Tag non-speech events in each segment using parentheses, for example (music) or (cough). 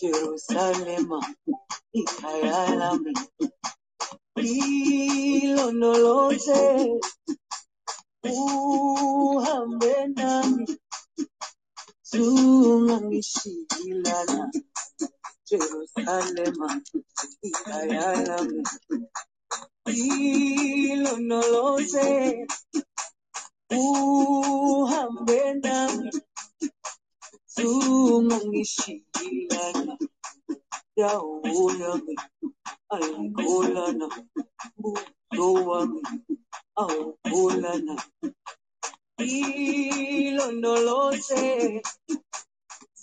Jerusalem, ikayalami. Hilo nolote, uhambe nami. Mishilana, Jerusalem, Ikayana, hilo no lo sé, uhambe nami, sumangishilana, yaulami, alikolana, buto wami, aukulana, hilo no lo sé,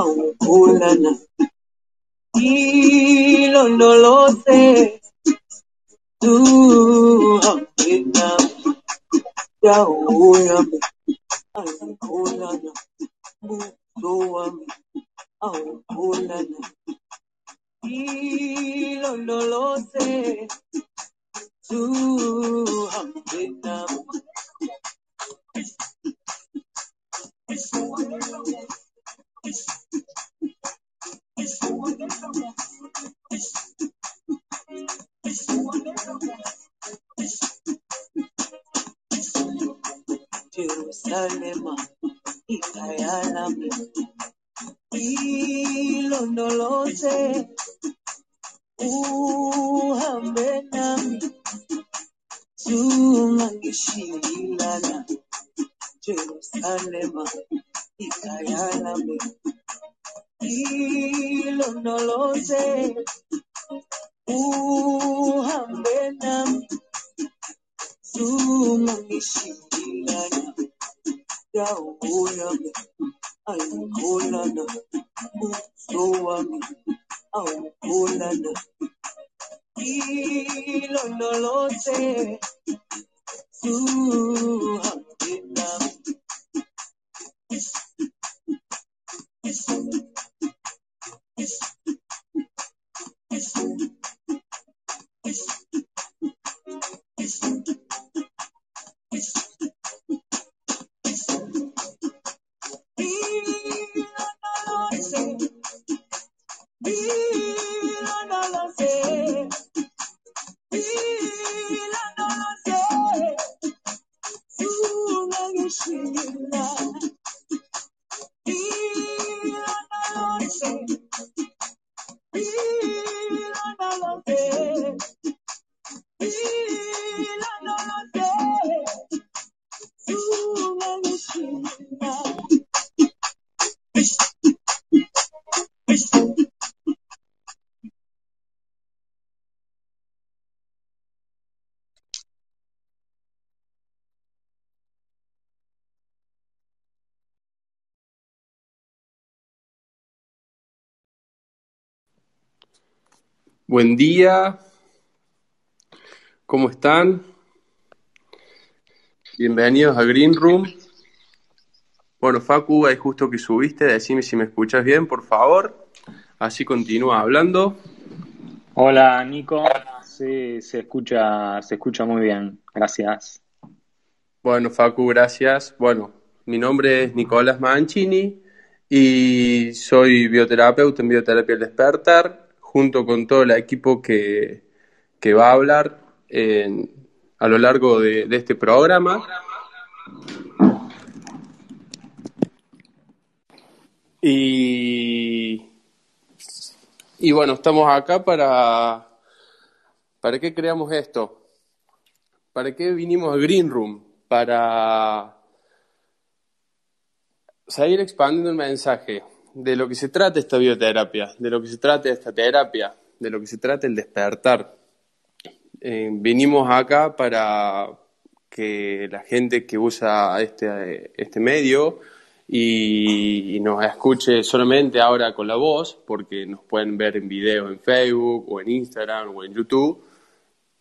aukulana se. tu amina yaoyame aukulana buso wami aukulana se. tu amina Thank you. Jerusalema ikhaya lami ilondoloze uhambe nami Tunangishindana Jerusalema ikayalame hilo nolote uhambe nami tunangishindana yawo yami ayikholana uso wami awukholana tranquilo, no lo sé. Tú Buen día, ¿cómo están? Bienvenidos a Green Room. Bueno, Facu, ahí justo que subiste, decime si me escuchas bien, por favor. Así continúa hablando. Hola Nico, sí, se escucha, se escucha muy bien, gracias. Bueno, Facu, gracias. Bueno, mi nombre es Nicolás Mancini y soy bioterapeuta en Bioterapia El Despertar. Junto con todo el equipo que, que va a hablar en- a lo largo de, este programa. Y, y bueno, estamos acá para... ¿Para qué creamos esto? ¿Para qué vinimos al Green Room? Para seguir expandiendo el mensaje de lo que se trata esta bioterapia, de lo que se trata esta terapia, de lo que se trata el despertar. Eh, vinimos acá para que la gente que usa este, este medio y, y nos escuche solamente ahora con la voz, porque nos pueden ver en video en Facebook o en Instagram o en YouTube,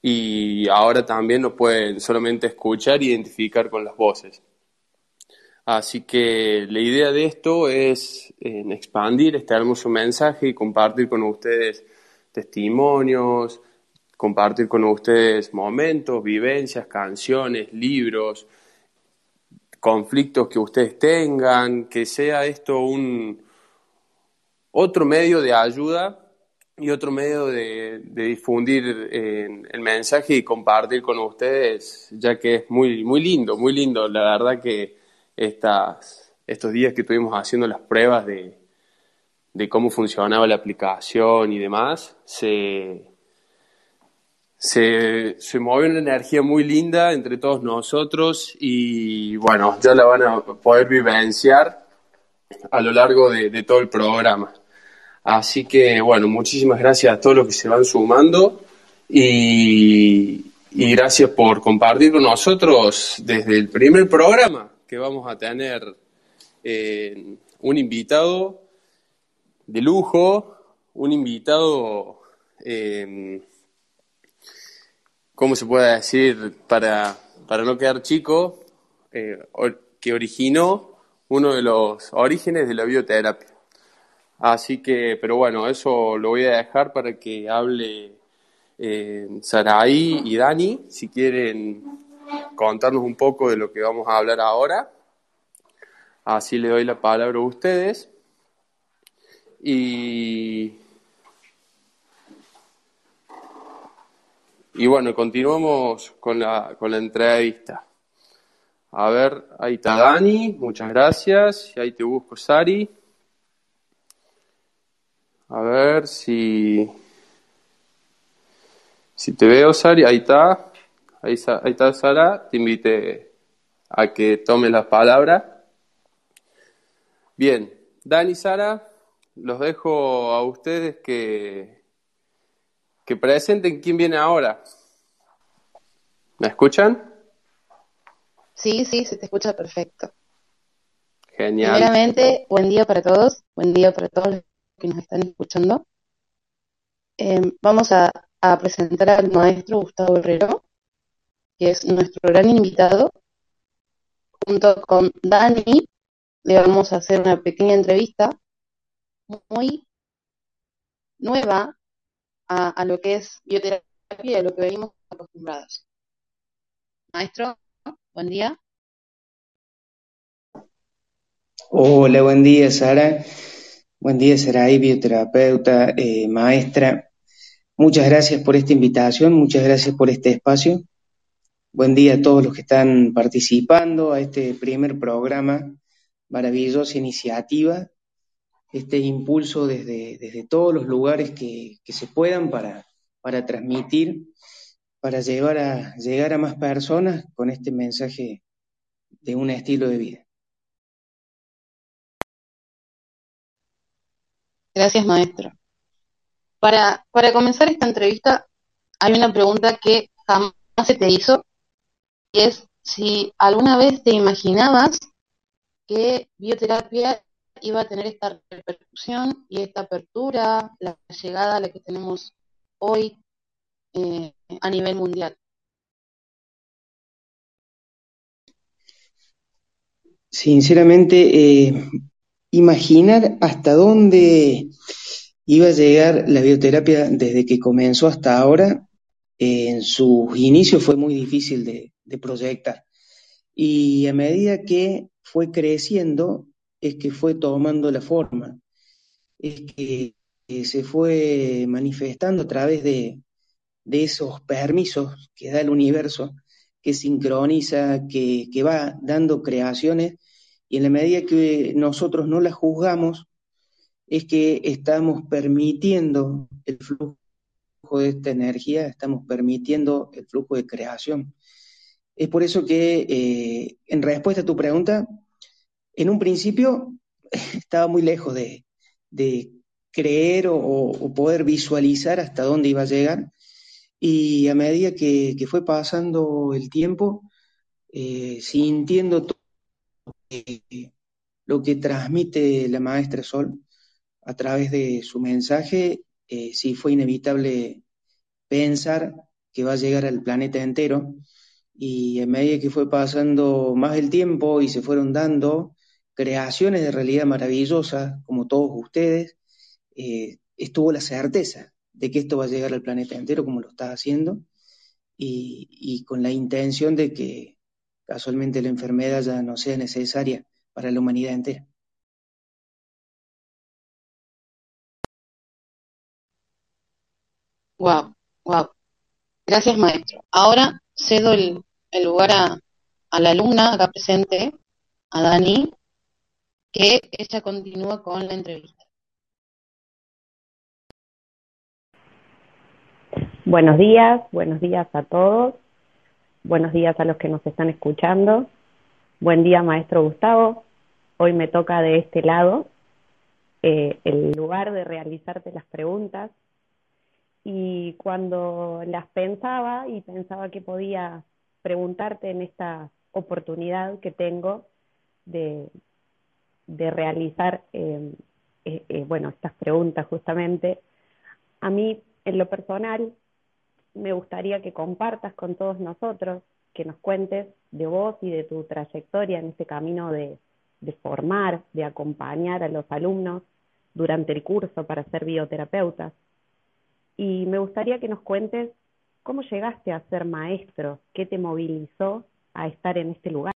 y ahora también nos pueden solamente escuchar e identificar con las voces. Así que la idea de esto es expandir este hermoso mensaje y compartir con ustedes testimonios, compartir con ustedes momentos, vivencias, canciones, libros, conflictos que ustedes tengan, que sea esto un otro medio de ayuda y otro medio de, difundir el mensaje y compartir con ustedes, ya que es muy, muy lindo, muy lindo. La verdad que estas, estos días que estuvimos haciendo las pruebas de, de cómo funcionaba la aplicación y demás, se, se, se una energía muy linda entre todos nosotros y bueno, ya la van a poder vivenciar a lo largo de, de todo el programa. Así que bueno, muchísimas gracias a todos los que se van sumando y, y gracias por compartir con nosotros desde el primer programa que vamos a tener eh, un invitado de lujo, un invitado, eh, ¿cómo se puede decir? Para, para no quedar chico, eh, que originó uno de los orígenes de la bioterapia. Así que, pero bueno, eso lo voy a dejar para que hable eh, Saraí y Dani, si quieren contarnos un poco de lo que vamos a hablar ahora. Así le doy la palabra a ustedes. Y, y bueno, continuamos con la, con la entrevista. A ver, ahí está Dani, muchas gracias. Y ahí te busco, Sari. A ver si, si te veo, Sari. Ahí está. Ahí, ahí está Sara. Te invité a que tome la palabra. Bien, Dani y Sara, los dejo a ustedes que, que presenten quién viene ahora. ¿Me escuchan? Sí, sí, se te escucha perfecto. Genial. Primeramente, buen día para todos, buen día para todos los que nos están escuchando. Eh, vamos a, a presentar al maestro Gustavo Herrero, que es nuestro gran invitado. Junto con Dani, le vamos a hacer una pequeña entrevista muy nueva a, lo que es bioterapia y a lo que venimos acostumbrados. Maestro, buen día. Hola, buen día, Sara. Buen día, Saraí, bioterapeuta, eh, maestra. Muchas gracias por esta invitación, muchas gracias por este espacio. Buen día a todos los que están participando a este primer programa, maravillosa iniciativa, este impulso desde, todos los lugares que, se puedan para, para transmitir, para llevar a, llegar a más personas con este mensaje de un estilo de vida. Gracias, maestro. Para, para comenzar esta entrevista, hay una pregunta que jamás se te hizo, si alguna vez te imaginabas que bioterapia iba a tener esta repercusión y esta apertura, la llegada a la que tenemos hoy eh, a nivel mundial. Sinceramente, eh, imaginar hasta dónde iba a llegar la bioterapia desde que comenzó hasta ahora, eh, en sus inicios fue muy difícil de, de proyectar. Y a medida que fue creciendo, es que fue tomando la forma. Es que se fue manifestando a través de, de esos permisos que da el universo, que sincroniza, que, que va dando creaciones, y en la medida que nosotros no las juzgamos, es que estamos permitiendo el flujo de esta energía, estamos permitiendo el flujo de creación. Es por eso que, eh, en respuesta a tu pregunta, en un principio (laughs) estaba muy lejos de, creer o, poder visualizar hasta dónde iba a llegar. Y a medida que, fue pasando el tiempo, eh, sintiendo todo lo que transmite la maestra Sol a través de su mensaje, eh, sí fue inevitable pensar que va a llegar al planeta entero. Y a medida que fue pasando más el tiempo y se fueron dando creaciones de realidad maravillosas, como todos ustedes, eh, estuvo la certeza de que esto va a llegar al planeta entero como lo está haciendo y, y, con la intención de que casualmente la enfermedad ya no sea necesaria para la humanidad entera. Wow, wow. Gracias, maestro. Ahora cedo el, lugar a, a la alumna acá presente, a Dani, que ella continúa con la entrevista. Buenos días, buenos días a todos, buenos días a los que nos están escuchando. Buen día, maestro Gustavo. Hoy me toca de este lado eh, el lugar de realizarte las preguntas. Y cuando las pensaba y pensaba que podía preguntarte en esta oportunidad que tengo de, de realizar eh, eh, eh, bueno, estas preguntas justamente, a mí en lo personal me gustaría que compartas con todos nosotros, que nos cuentes de vos y de tu trayectoria en este camino de, de formar, de acompañar a los alumnos durante el curso para ser bioterapeutas. Y me gustaría que nos cuentes cómo llegaste a ser maestro, qué te movilizó a estar en este lugar.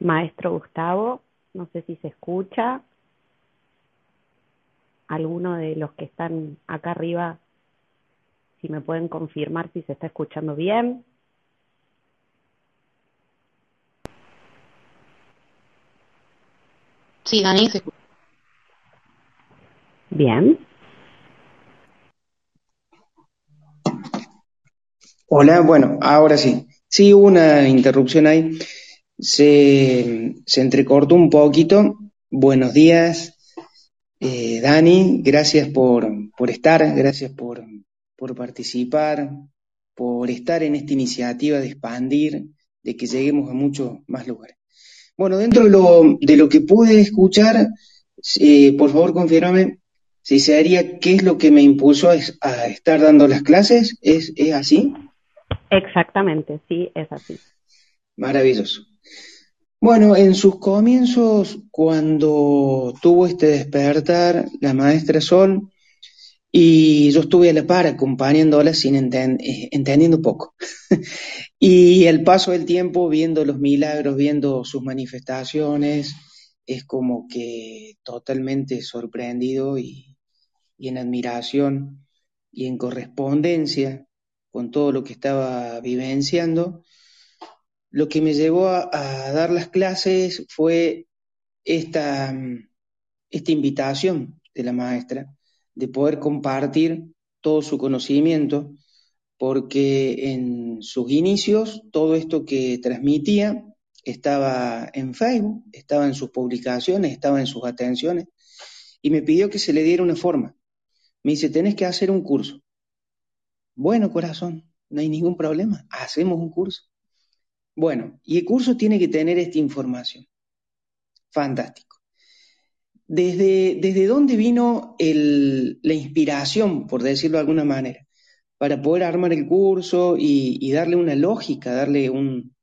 Maestro Gustavo, no sé si se escucha. Alguno de los que están acá arriba, si me pueden confirmar si se está escuchando bien. Sí, Dani, se escucha. Bien. Hola, bueno, ahora sí. Sí, hubo una interrupción ahí se, se entrecortó un poquito. Buenos días, eh, Dani, gracias por, por estar, gracias por, por participar, por estar en esta iniciativa de expandir, de que lleguemos a muchos más lugares. Bueno, dentro de lo, de lo que pude escuchar, eh, por favor confírmame si sería qué es lo que me impulsó a, a estar dando las clases, ¿es, ¿es así? Exactamente, sí, es así. Maravilloso. Bueno, en sus comienzos, cuando tuvo este despertar la maestra Sol, y yo estuve a la par acompañándola sin enten entendiendo poco. (laughs) y el paso del tiempo, viendo los milagros, viendo sus manifestaciones, es como que totalmente sorprendido y en admiración y en correspondencia con todo lo que estaba vivenciando, lo que me llevó a, dar las clases fue esta, esta invitación de la maestra de poder compartir todo su conocimiento, porque en sus inicios todo esto que transmitía estaba en Facebook, estaba en sus publicaciones, estaba en sus atenciones, y me pidió que se le diera una forma. Me dice, tenés que hacer un curso. Bueno, corazón, no hay ningún problema, hacemos un curso. Bueno, y el curso tiene que tener esta información. Fantástico. ¿Desde, desde dónde vino la inspiración, por decirlo de alguna manera, para poder armar el curso y, darle una lógica, darle un,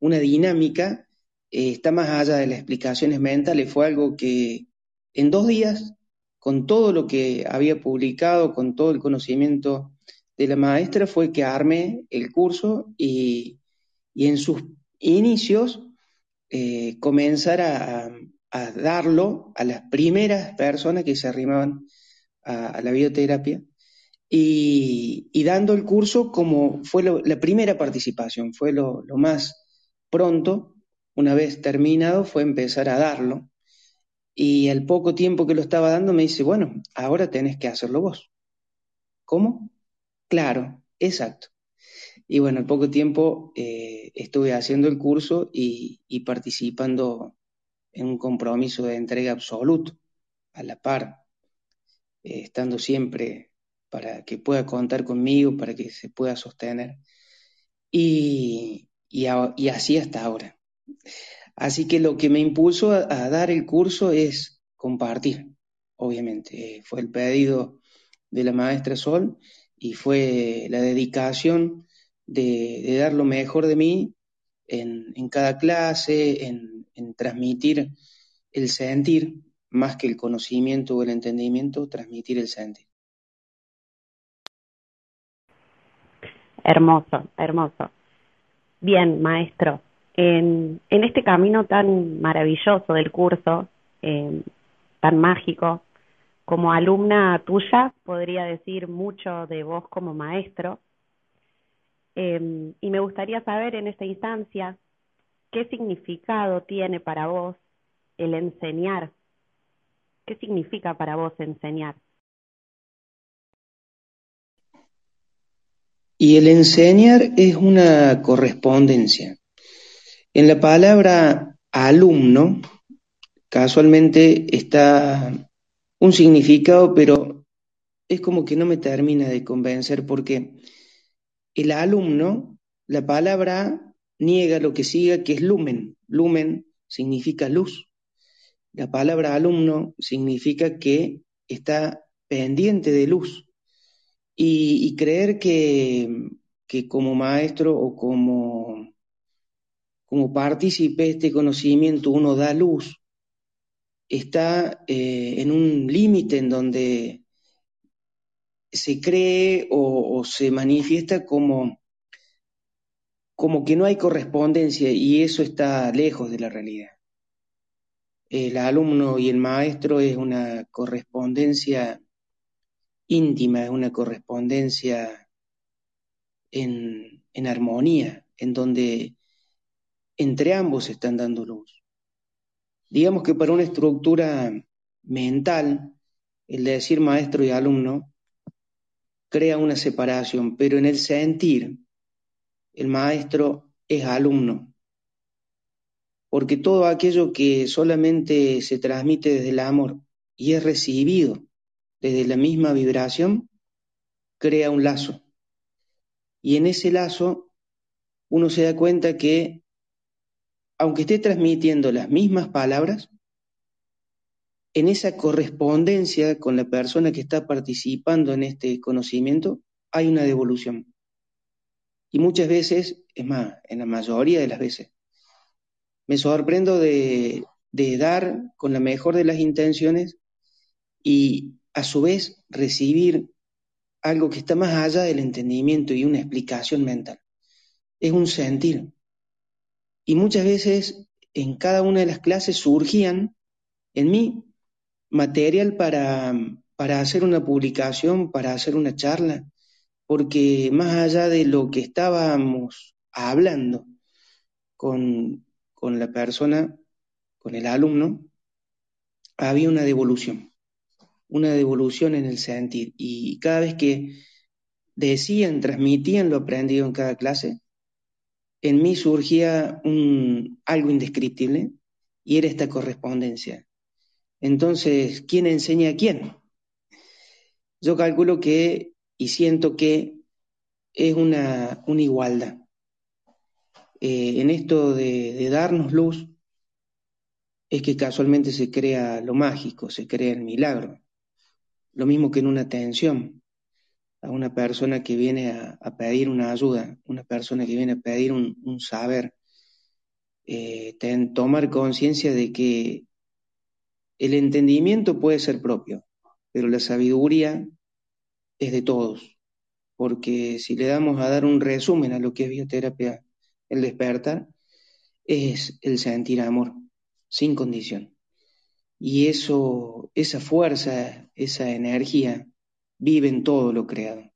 una dinámica eh, está más allá de las explicaciones mentales, fue algo que en dos días, con todo lo que había publicado, con todo el conocimiento de la maestra, fue que armé el curso y, en sus inicios eh, comenzar a, darlo a las primeras personas que se arrimaban a, la bioterapia y, dando el curso como fue la primera participación, fue lo, lo más pronto una vez terminado, fue empezar a darlo. Y al poco tiempo que lo estaba dando me dice, bueno, ahora tenés que hacerlo vos. ¿Cómo? Claro, exacto. Y bueno, al poco tiempo eh, estuve haciendo el curso y, participando en un compromiso de entrega absoluto, a la par, eh, estando siempre para que pueda contar conmigo, para que se pueda sostener. Y, y así hasta ahora. Así que lo que me impulsó a, dar el curso es compartir, obviamente. Eh, fue el pedido de la maestra Sol y fue la dedicación de, dar lo mejor de mí en, cada clase, en, transmitir el sentir, más que el conocimiento o el entendimiento, transmitir el sentir. Hermoso, hermoso. Bien, maestro en, en este camino tan maravilloso del curso, eh, tan mágico, como alumna tuya, podría decir mucho de vos como maestro. Eh, y me gustaría saber en esta instancia qué significado tiene para vos el enseñar. ¿Qué significa para vos enseñar? Y el enseñar es una correspondencia. En la palabra alumno, casualmente está un significado, pero es como que no me termina de convencer porque el alumno, la palabra niega lo que siga, que es lumen. Lumen significa luz. La palabra alumno significa que está pendiente de luz. Y, creer que, que como maestro o como como partícipe de este conocimiento uno da luz, está eh, en un límite en donde se cree o, se manifiesta como, como que no hay correspondencia y eso está lejos de la realidad. El alumno y el maestro es una correspondencia íntima, es una correspondencia en, en armonía, en donde entre ambos están dando luz. Digamos que para una estructura mental, el de decir maestro y alumno crea una separación, pero en el sentir, el maestro es alumno, porque todo aquello que solamente se transmite desde el amor y es recibido desde la misma vibración, crea un lazo. Y en ese lazo uno se da cuenta que aunque esté transmitiendo las mismas palabras, en esa correspondencia con la persona que está participando en este conocimiento, hay una devolución. Y muchas veces, es más, en la mayoría de las veces, me sorprendo de, de dar con la mejor de las intenciones y a su vez recibir algo que está más allá del entendimiento y una explicación mental. Es un sentir, y muchas veces en cada una de las clases surgían en mí material para, para hacer una publicación, para hacer una charla, porque más allá de lo que estábamos hablando con, con la persona, con el alumno, había una devolución, una devolución en el sentir. Y cada vez que decían, transmitían lo aprendido en cada clase, en mí surgía un, algo indescriptible y era esta correspondencia. Entonces, ¿quién enseña a quién? Yo calculo que y siento que es una, una igualdad. Eh, en esto de, darnos luz, es que casualmente se crea lo mágico, se crea el milagro. Lo mismo que en una tensión a una persona que viene a, pedir una ayuda, una persona que viene a pedir un, saber. eh, tomar conciencia de que el entendimiento puede ser propio, pero la sabiduría es de todos, porque si le damos a dar un resumen a lo que es bioterapia, el despertar, es el sentir amor, sin condición. Y eso, esa fuerza, esa energía, vive en todo lo creado.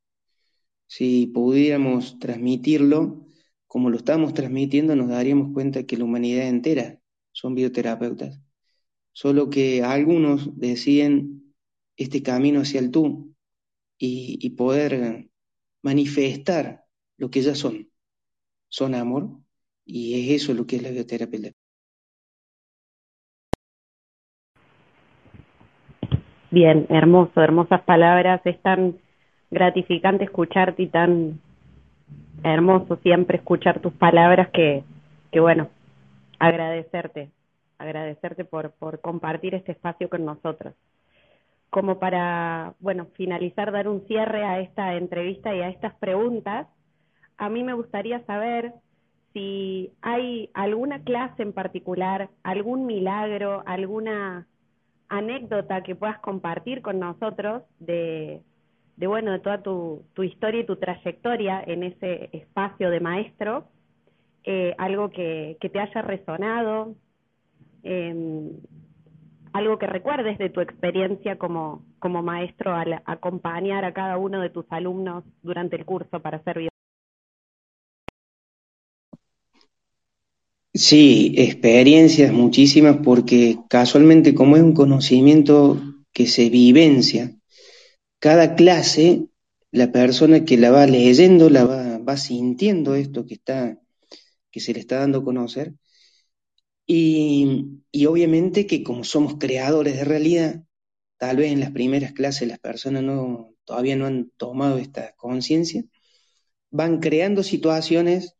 Si pudiéramos transmitirlo como lo estamos transmitiendo, nos daríamos cuenta que la humanidad entera son bioterapeutas. Solo que algunos deciden este camino hacia el tú y, poder manifestar lo que ya son. Son amor y es eso lo que es la bioterapia. Bien, hermoso, hermosas palabras. Es tan gratificante escucharte y tan hermoso siempre escuchar tus palabras que, que bueno, agradecerte, agradecerte por, por compartir este espacio con nosotros. Como para, bueno, finalizar, dar un cierre a esta entrevista y a estas preguntas, a mí me gustaría saber si hay alguna clase en particular, algún milagro, alguna anécdota que puedas compartir con nosotros de, de bueno, de toda tu, tu historia y tu trayectoria en ese espacio de maestro, eh, algo que, que, te haya resonado, eh, algo que recuerdes de tu experiencia como, como maestro al acompañar a cada uno de tus alumnos durante el curso para bien. Sí, experiencias muchísimas porque casualmente como es un conocimiento que se vivencia, cada clase, la persona que la va leyendo, la va, va sintiendo esto que, está, que se le está dando a conocer. Y, obviamente que como somos creadores de realidad, tal vez en las primeras clases las personas no, todavía no han tomado esta conciencia, van creando situaciones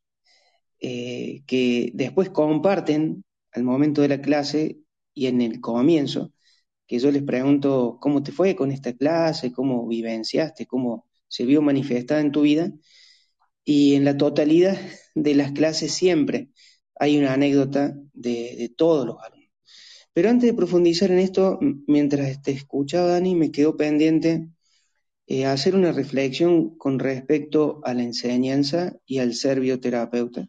eh, que después comparten al momento de la clase y en el comienzo, que yo les pregunto cómo te fue con esta clase, cómo vivenciaste, cómo se vio manifestada en tu vida. Y en la totalidad de las clases siempre hay una anécdota de, todos los alumnos. Pero antes de profundizar en esto, mientras te escuchaba, Dani, me quedó pendiente eh, hacer una reflexión con respecto a la enseñanza y al ser bioterapeuta,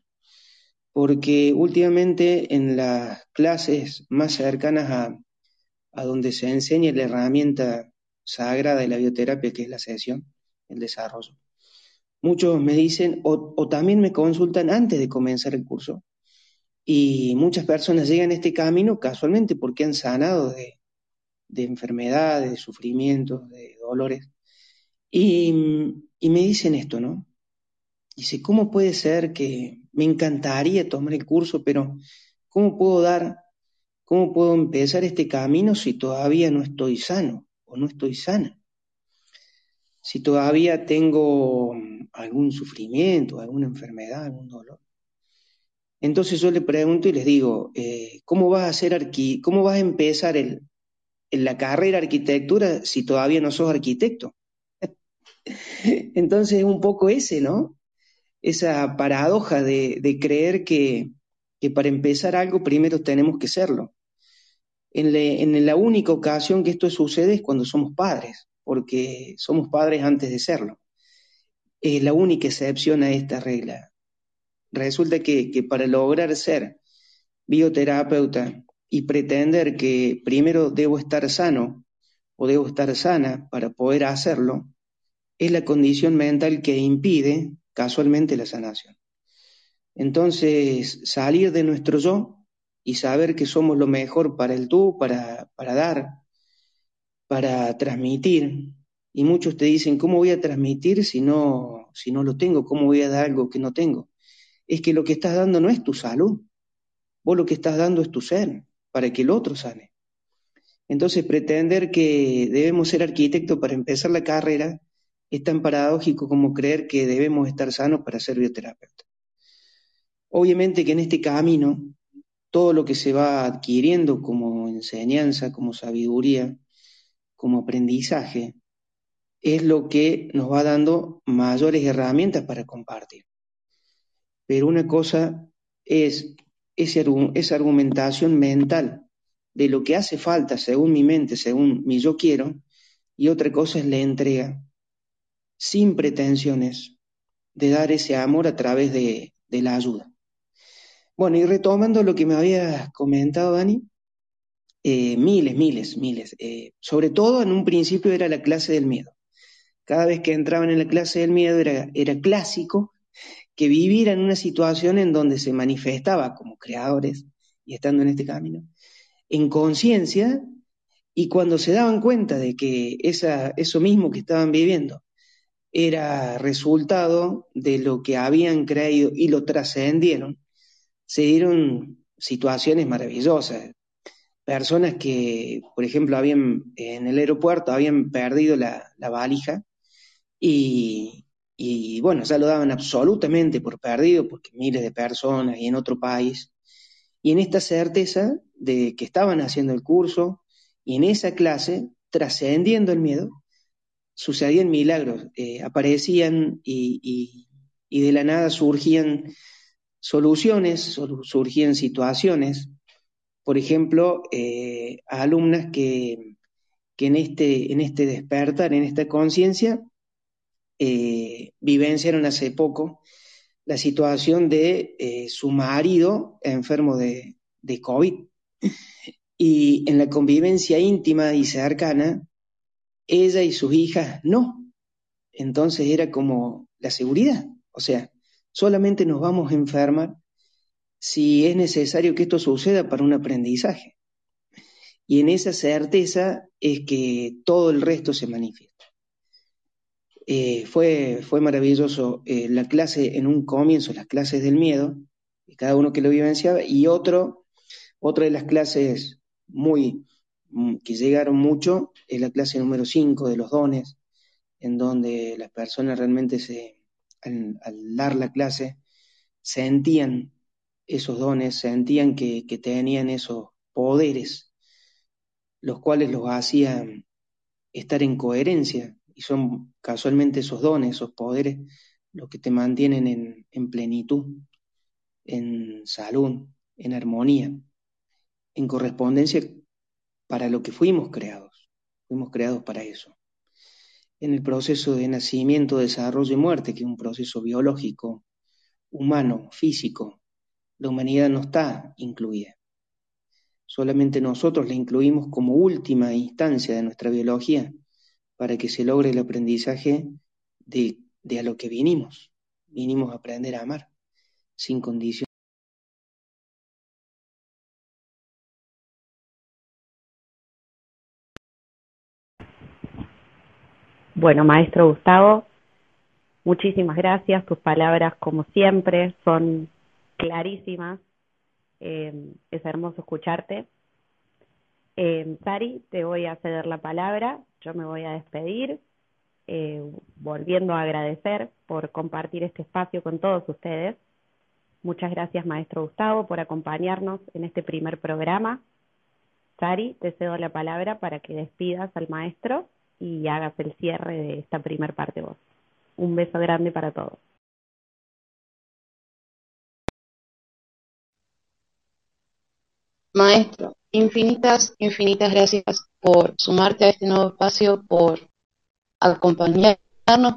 porque últimamente en las clases más cercanas a, donde se enseña la herramienta sagrada de la bioterapia, que es la sesión, el desarrollo. Muchos me dicen, o, también me consultan antes de comenzar el curso, y muchas personas llegan a este camino casualmente porque han sanado de, de enfermedades, de sufrimientos, de dolores, y, y me dicen esto, ¿no? Dice, ¿cómo puede ser que me encantaría tomar el curso, pero ¿cómo puedo dar ¿Cómo puedo empezar este camino si todavía no estoy sano o no estoy sana? Si todavía tengo algún sufrimiento, alguna enfermedad, algún dolor. Entonces yo le pregunto y les digo, eh, ¿cómo vas a hacer arqui cómo vas a empezar el, la carrera arquitectura si todavía no sos arquitecto? (laughs) Entonces es un poco ese, ¿no? Esa paradoja de, de creer que, que para empezar algo primero tenemos que serlo en, en, la única ocasión que esto sucede es cuando somos padres, porque somos padres antes de serlo. Es la única excepción a esta regla. Resulta que, que para lograr ser bioterapeuta y pretender que primero debo estar sano o debo estar sana para poder hacerlo, es la condición mental que impide casualmente la sanación. Entonces, salir de nuestro yo y saber que somos lo mejor para el tú, para, para dar, para transmitir. Y muchos te dicen, ¿cómo voy a transmitir si no, si no lo tengo? ¿Cómo voy a dar algo que no tengo? Es que lo que estás dando no es tu salud, vos lo que estás dando es tu ser, para que el otro sane. Entonces, pretender que debemos ser arquitectos para empezar la carrera es tan paradójico como creer que debemos estar sanos para ser bioterapeuta. Obviamente que en este camino todo lo que se va adquiriendo como enseñanza, como sabiduría, como aprendizaje, es lo que nos va dando mayores herramientas para compartir. Pero una cosa es esa argumentación mental de lo que hace falta según mi mente, según mi yo quiero, y otra cosa es la entrega, sin pretensiones de dar ese amor a través de, la ayuda. Bueno, y retomando lo que me había comentado, Dani, eh, miles, miles, miles. Eh, sobre todo en un principio era la clase del miedo. Cada vez que entraban en la clase del miedo era clásico que vivir en una situación en donde se manifestaba como creadores y estando en este camino, en conciencia, y cuando se daban cuenta de que esa, eso mismo que estaban viviendo era resultado de lo que habían creído y lo trascendieron, se dieron situaciones maravillosas. Personas que, por ejemplo, habían en el aeropuerto habían perdido la, la valija y, y bueno, ya lo daban absolutamente por perdido, porque miles de personas y en otro país. Y en esta certeza de que estaban haciendo el curso y en esa clase, trascendiendo el miedo, sucedían milagros, eh, aparecían y, y, de la nada surgían soluciones, surgían situaciones. Por ejemplo, eh, a alumnas que, que en, este, en este despertar, en esta conciencia, eh, vivenciaron hace poco la situación de eh, su marido enfermo de, de COVID. Y en la convivencia íntima y cercana, ella y sus hijas no. Entonces era como la seguridad. O sea, solamente nos vamos a enfermar si es necesario que esto suceda para un aprendizaje. Y en esa certeza es que todo el resto se manifiesta. Eh, fue, fue maravilloso eh, la clase en un comienzo, las clases del miedo, cada uno que lo vivenciaba, y otro, otra de las clases muy mm, que llegaron mucho es la clase número 5 de los dones, en donde las personas realmente se, al, dar la clase sentían esos dones, sentían que tenían esos poderes, los cuales los hacían estar en coherencia y son casualmente esos dones, esos poderes, los que te mantienen en, plenitud, en salud, en armonía, en correspondencia para lo que fuimos creados. Fuimos creados para eso. En el proceso de nacimiento, desarrollo y muerte, que es un proceso biológico, humano, físico, la humanidad no está incluida. Solamente nosotros la incluimos como última instancia de nuestra biología para que se logre el aprendizaje de, a lo que vinimos. Vinimos a aprender a amar, sin condición. Bueno, maestro Gustavo, muchísimas gracias. Tus palabras, como siempre, son clarísimas. Eh, es hermoso escucharte. Eh, Sari, te voy a ceder la palabra, yo me voy a despedir, eh, volviendo a agradecer por compartir este espacio con todos ustedes. Muchas gracias, maestro Gustavo, por acompañarnos en este primer programa. Sari, te cedo la palabra para que despidas al maestro y hagas el cierre de esta primer parte vos. Un beso grande para todos. Maestro, infinitas, infinitas gracias por sumarte a este nuevo espacio, por acompañarnos,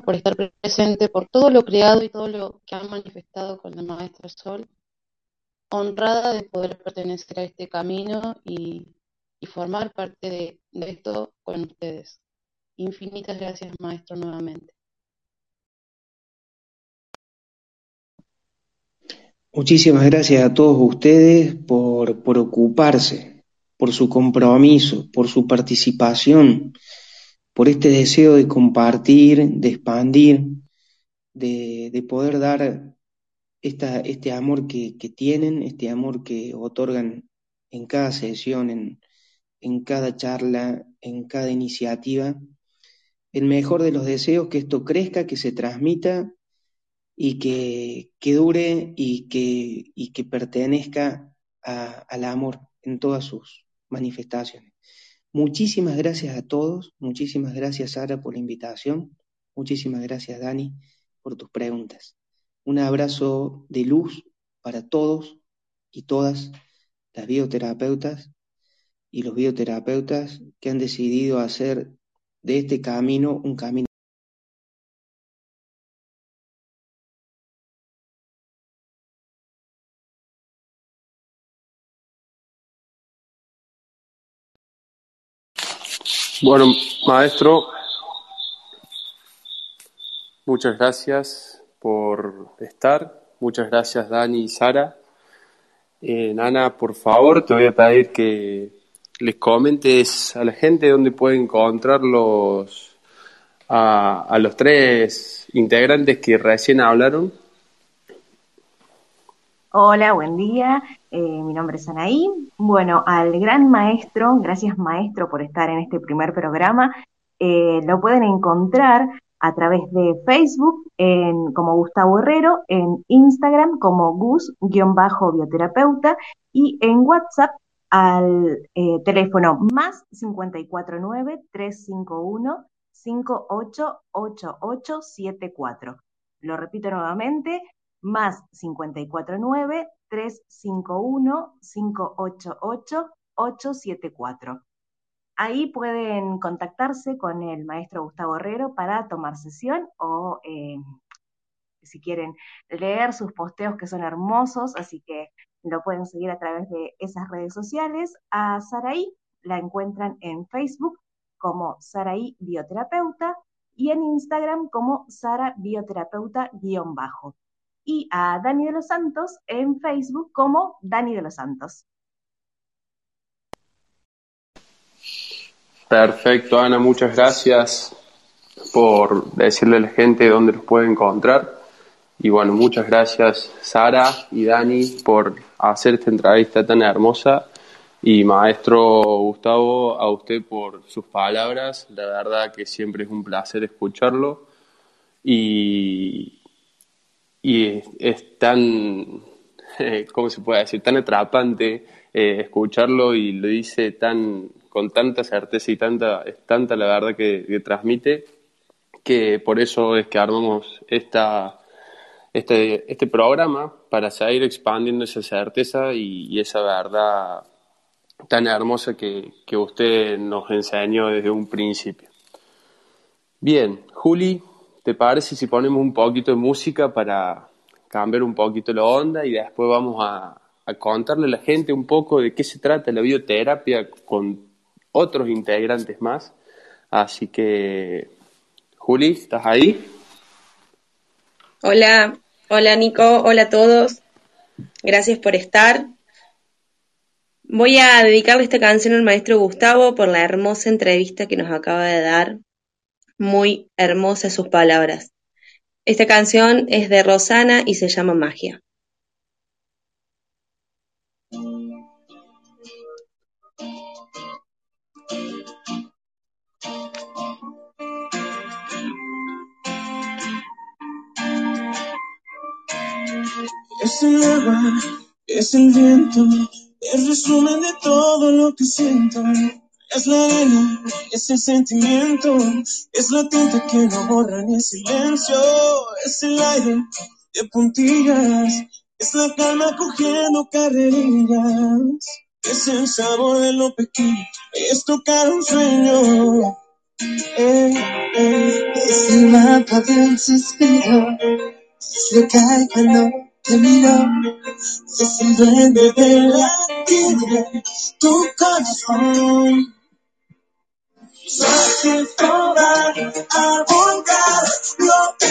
por estar presente, por todo lo creado y todo lo que han manifestado con la maestra Sol. Honrada de poder pertenecer a este camino y, formar parte de, de esto con ustedes. Infinitas gracias, maestro, nuevamente. Muchísimas gracias a todos ustedes por, por ocuparse, por su compromiso, por su participación, por este deseo de compartir, de expandir, de, de poder dar esta, este amor que, que, tienen, este amor que otorgan en cada sesión, en, en cada charla, en cada iniciativa. El mejor de los deseos, que esto crezca, que se transmita y que, que dure y que, y que pertenezca al amor en todas sus manifestaciones. Muchísimas gracias a todos, muchísimas gracias Sara por la invitación, muchísimas gracias Dani por tus preguntas. Un abrazo de luz para todos y todas las bioterapeutas y los bioterapeutas que han decidido hacer de este camino un camino Bueno, maestro, muchas gracias por estar. Muchas gracias, Dani y Sara. Eh, Nana, por favor, te voy a pedir que les comentes a la gente dónde puede encontrarlos a, a los tres integrantes que recién hablaron. Hola, buen día. Eh, mi nombre es Anaí. Bueno, al gran maestro, gracias maestro por estar en este primer programa. Eh, lo pueden encontrar a través de Facebook en, como Gustavo Herrero, en Instagram como Gus-bioterapeuta y en WhatsApp al eh, teléfono más 549-351-588874. Lo repito nuevamente, más 549-351-588-874. Ahí pueden contactarse con el maestro Gustavo Herrero para tomar sesión o eh, si quieren leer sus posteos que son hermosos, así que lo pueden seguir a través de esas redes sociales. A Saraí la encuentran en Facebook como Saraí Bioterapeuta y en Instagram como Sara Bioterapeuta-bajo y a Dani de los Santos en Facebook como Dani de los Santos. Perfecto, Ana, muchas gracias por decirle a la gente dónde los puede encontrar. Y bueno, muchas gracias Sara y Dani por hacer esta entrevista tan hermosa. Y maestro Gustavo, a usted por sus palabras. La verdad que siempre es un placer escucharlo. Y, y es, tan, (laughs) ¿cómo se puede decir? Tan atrapante eh, escucharlo y lo dice tan con tanta certeza y tanta, es tanta la verdad que, transmite, que por eso es que armamos esta, este, este programa para seguir expandiendo esa certeza y, esa verdad tan hermosa que, que usted nos enseñó desde un principio. Bien, Juli, ¿te parece si ponemos un poquito de música para cambiar un poquito la onda y después vamos a, contarle a la gente un poco de qué se trata la bioterapia con otros integrantes más. Así que, Juli, ¿estás ahí? Hola, hola Nico, hola a todos. Gracias por estar. Voy a dedicarle esta canción al maestro Gustavo por la hermosa entrevista que nos acaba de dar. Muy hermosas sus palabras. Esta canción es de Rosana y se llama Magia. Es el agua, es el viento, el resumen de todo lo que siento. Es la arena, es el sentimiento, es la tinta que no borra ni el silencio, es el aire de puntillas, es la calma cogiendo carrerillas, es el sabor de lo pequeño, es tocar un sueño. Eh, eh, es el mapa de un suspiro, que hay cuando te miro, es el duende de la tigre, tu corazón. Fácil toda a volcar lo que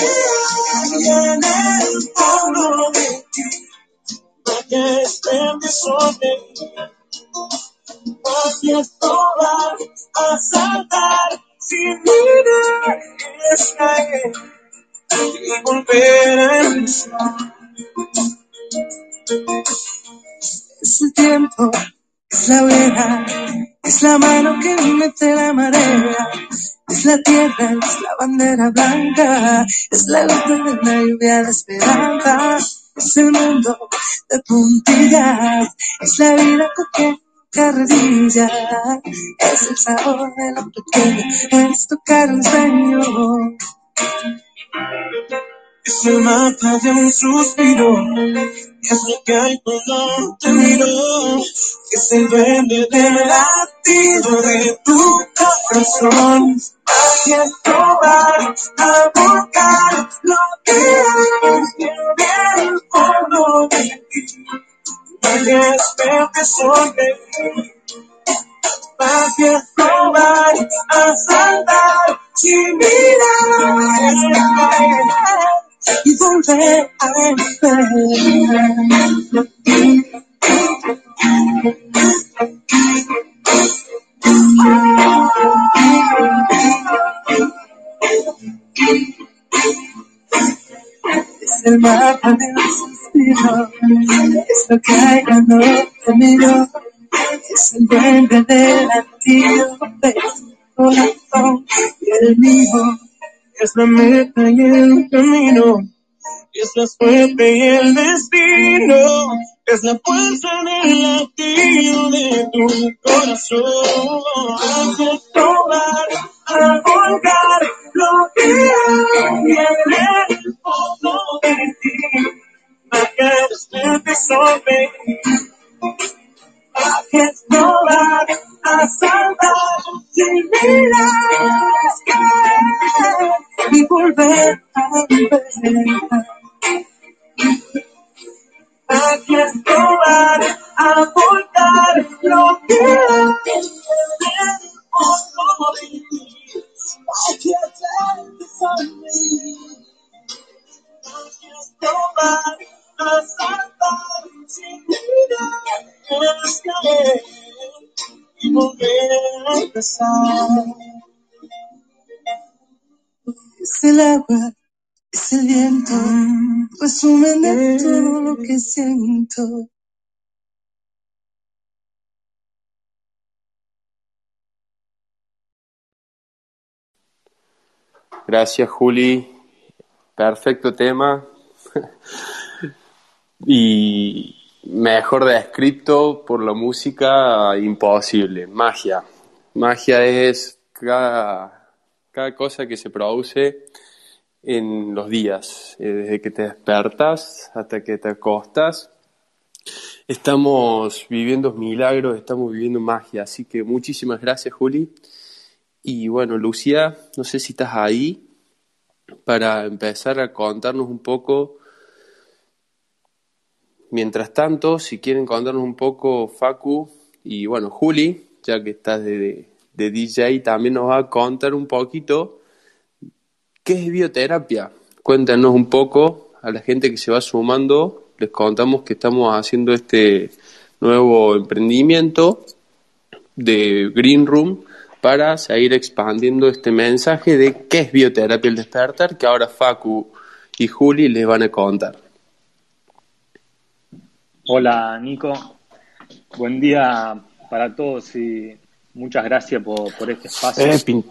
hay en el fondo de ti, porque esté en desorden. Fácil toda a saltar sin mirar es caer y volver a empezar. Es el tiempo, es la hoguera, es la mano que mete la marea, es la tierra, es la bandera blanca, es la gota de la lluvia de esperanza, es el mundo de puntillas, es la vida con carrerilla, es el sabor de lo pequeño, es tocar un sueño. Es el mapa de un suspiro, es lo que hay cuando te miro, es el duende del latido de tu corazón. Hay que probar a buscar lo que hay que por lo de ti. Hay que sonreír Magia probar a saltar sin mirar y volver a ver. Es el mapa del suspiro, es lo que hay cuando te miro es el duende del latido de tu corazón y el mío es la meta y el camino, es la suerte y el destino, es la fuerza en el latido de tu corazón. Hay que probar a volcar lo que hay en el fondo de ti, marcar este sobre es probar a saltar sin mirar caer y volver a empezar. Aquí es probar a lo que en Aquí Es el agua, es el viento, resumen de todo lo que siento. Gracias, Juli. Perfecto tema. Y Mejor descrito por la música, imposible. Magia. Magia es cada, cada cosa que se produce en los días, eh, desde que te despertas hasta que te acostas. Estamos viviendo milagros, estamos viviendo magia, así que muchísimas gracias Juli. Y bueno, Lucía, no sé si estás ahí para empezar a contarnos un poco Mientras tanto, si quieren contarnos un poco, Facu y bueno, Juli, ya que estás de, DJ, también nos va a contar un poquito qué es bioterapia. Cuéntanos un poco a la gente que se va sumando, les contamos que estamos haciendo este nuevo emprendimiento de Green Room para seguir expandiendo este mensaje de qué es bioterapia el despertar, que ahora Facu y Juli les van a contar. Hola Nico, buen día para todos y muchas gracias por, este espacio. Eh,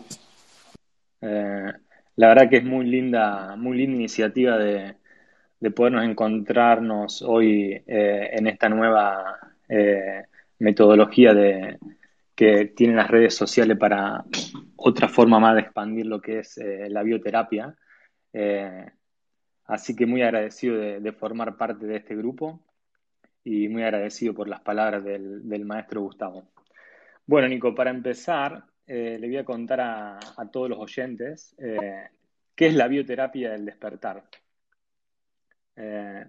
eh, la verdad que es muy linda, muy linda iniciativa de, podernos encontrarnos hoy eh, en esta nueva metodología de, que tienen las redes sociales para otra forma más de expandir lo que es la bioterapia. así que muy agradecido de formar parte de este grupo y muy agradecido por las palabras del, maestro Gustavo. Bueno, Nico, para empezar, eh, le voy a contar a, todos los oyentes eh, qué es la bioterapia del despertar. Eh,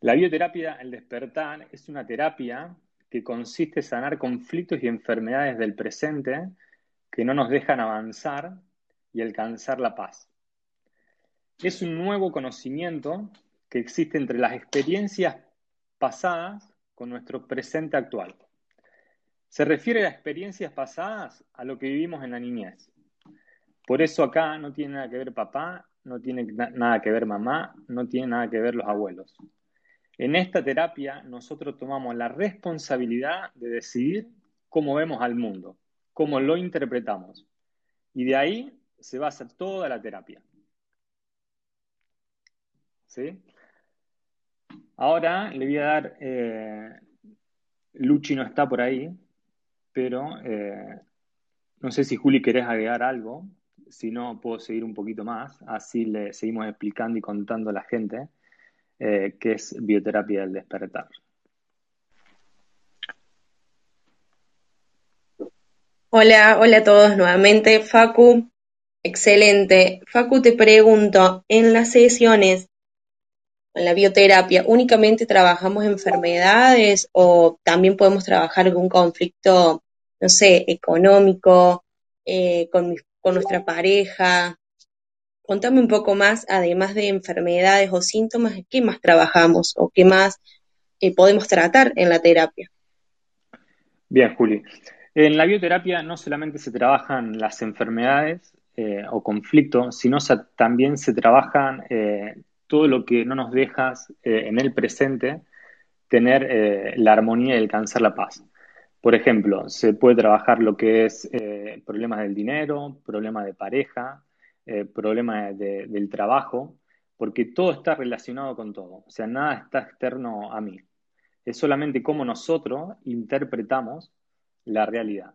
la bioterapia del despertar es una terapia que consiste en sanar conflictos y enfermedades del presente que no nos dejan avanzar y alcanzar la paz. Es un nuevo conocimiento que existe entre las experiencias pasadas con nuestro presente actual. Se refiere a experiencias pasadas a lo que vivimos en la niñez. Por eso acá no tiene nada que ver papá, no tiene nada que ver mamá, no tiene nada que ver los abuelos. En esta terapia nosotros tomamos la responsabilidad de decidir cómo vemos al mundo, cómo lo interpretamos. Y de ahí se basa toda la terapia. ¿Sí? Ahora le voy a dar, eh, Luchi no está por ahí, pero eh, no sé si Juli querés agregar algo si no, puedo seguir un poquito más, así le seguimos explicando y contando a la gente eh, qué es bioterapia del despertar. Hola, hola a todos nuevamente. Facu, excelente. Facu, te pregunto, en las sesiones, en la bioterapia, ¿únicamente trabajamos enfermedades o también podemos trabajar algún conflicto, no sé, económico, eh, con, con nuestra pareja? Contame un poco más, además de enfermedades o síntomas, ¿qué más trabajamos o qué más eh, podemos tratar en la terapia? Bien, Juli. En la bioterapia no solamente se trabajan las enfermedades eh, o conflictos, sino también se trabajan todo lo que no nos deja eh, en el presente tener la armonía y alcanzar la paz. Por ejemplo, se puede trabajar lo que es problemas del dinero, problemas de pareja, problemas del trabajo, porque todo está relacionado con todo. O sea, nada está externo a mí. Es solamente cómo nosotros interpretamos la realidad.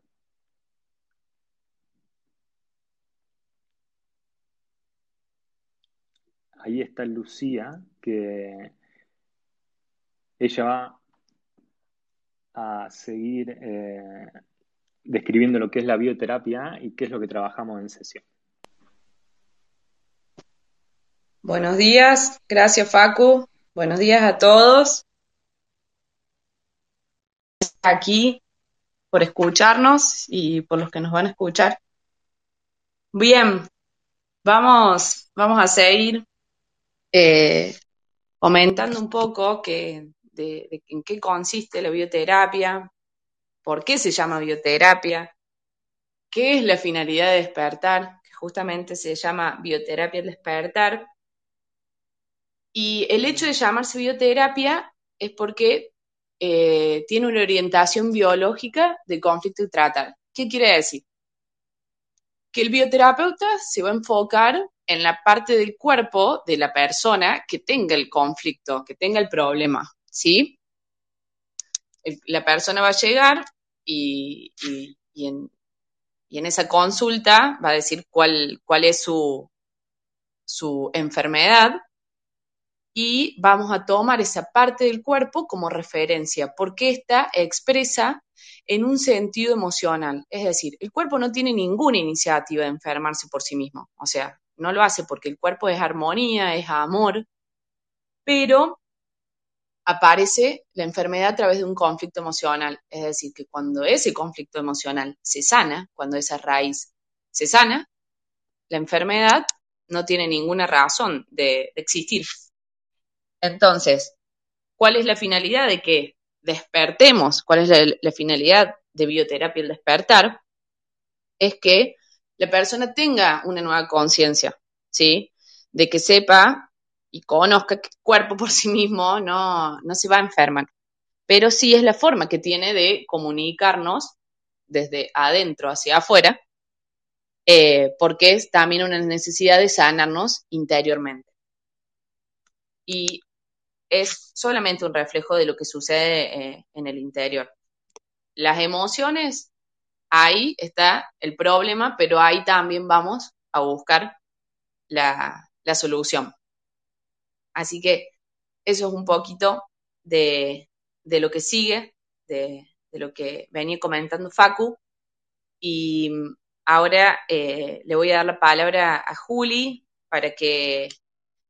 Ahí está Lucía, que ella va a seguir eh, describiendo lo que es la bioterapia y qué es lo que trabajamos en sesión. Buenos días, gracias Facu, buenos días a todos. Aquí por escucharnos y por los que nos van a escuchar. Bien, vamos, vamos a seguir eh, comentando un poco que, de, en qué consiste la bioterapia, por qué se llama bioterapia, qué es la finalidad de despertar, que justamente se llama bioterapia despertar. Y el hecho de llamarse bioterapia es porque eh, tiene una orientación biológica de conflicto y tratar. ¿Qué quiere decir? Que el bioterapeuta se va a enfocar en la parte del cuerpo de la persona que tenga el conflicto, que tenga el problema, ¿sí? La persona va a llegar y, en, esa consulta va a decir cuál, cuál es su, su enfermedad y vamos a tomar esa parte del cuerpo como referencia, porque esta expresa en un sentido emocional. Es decir, el cuerpo no tiene ninguna iniciativa de enfermarse por sí mismo. O sea, no lo hace porque el cuerpo es armonía, es amor, pero aparece la enfermedad a través de un conflicto emocional. Es decir, que cuando ese conflicto emocional se sana, cuando esa raíz se sana, la enfermedad no tiene ninguna razón de, existir. Entonces, ¿cuál es la finalidad de que despertemos? ¿Cuál es la, finalidad de bioterapia el despertar? Es que la persona tenga una nueva conciencia, ¿sí? De que sepa y conozca que el cuerpo por sí mismo no, no se va a enfermar. Pero sí es la forma que tiene de comunicarnos desde adentro hacia afuera, eh, porque es también una necesidad de sanarnos interiormente. Y es solamente un reflejo de lo que sucede eh, en el interior. Las emociones, ahí está el problema, pero ahí también vamos a buscar la, solución. Así que eso es un poquito de, lo que sigue, de, lo que venía comentando Facu. Y ahora eh, le voy a dar la palabra a Juli para que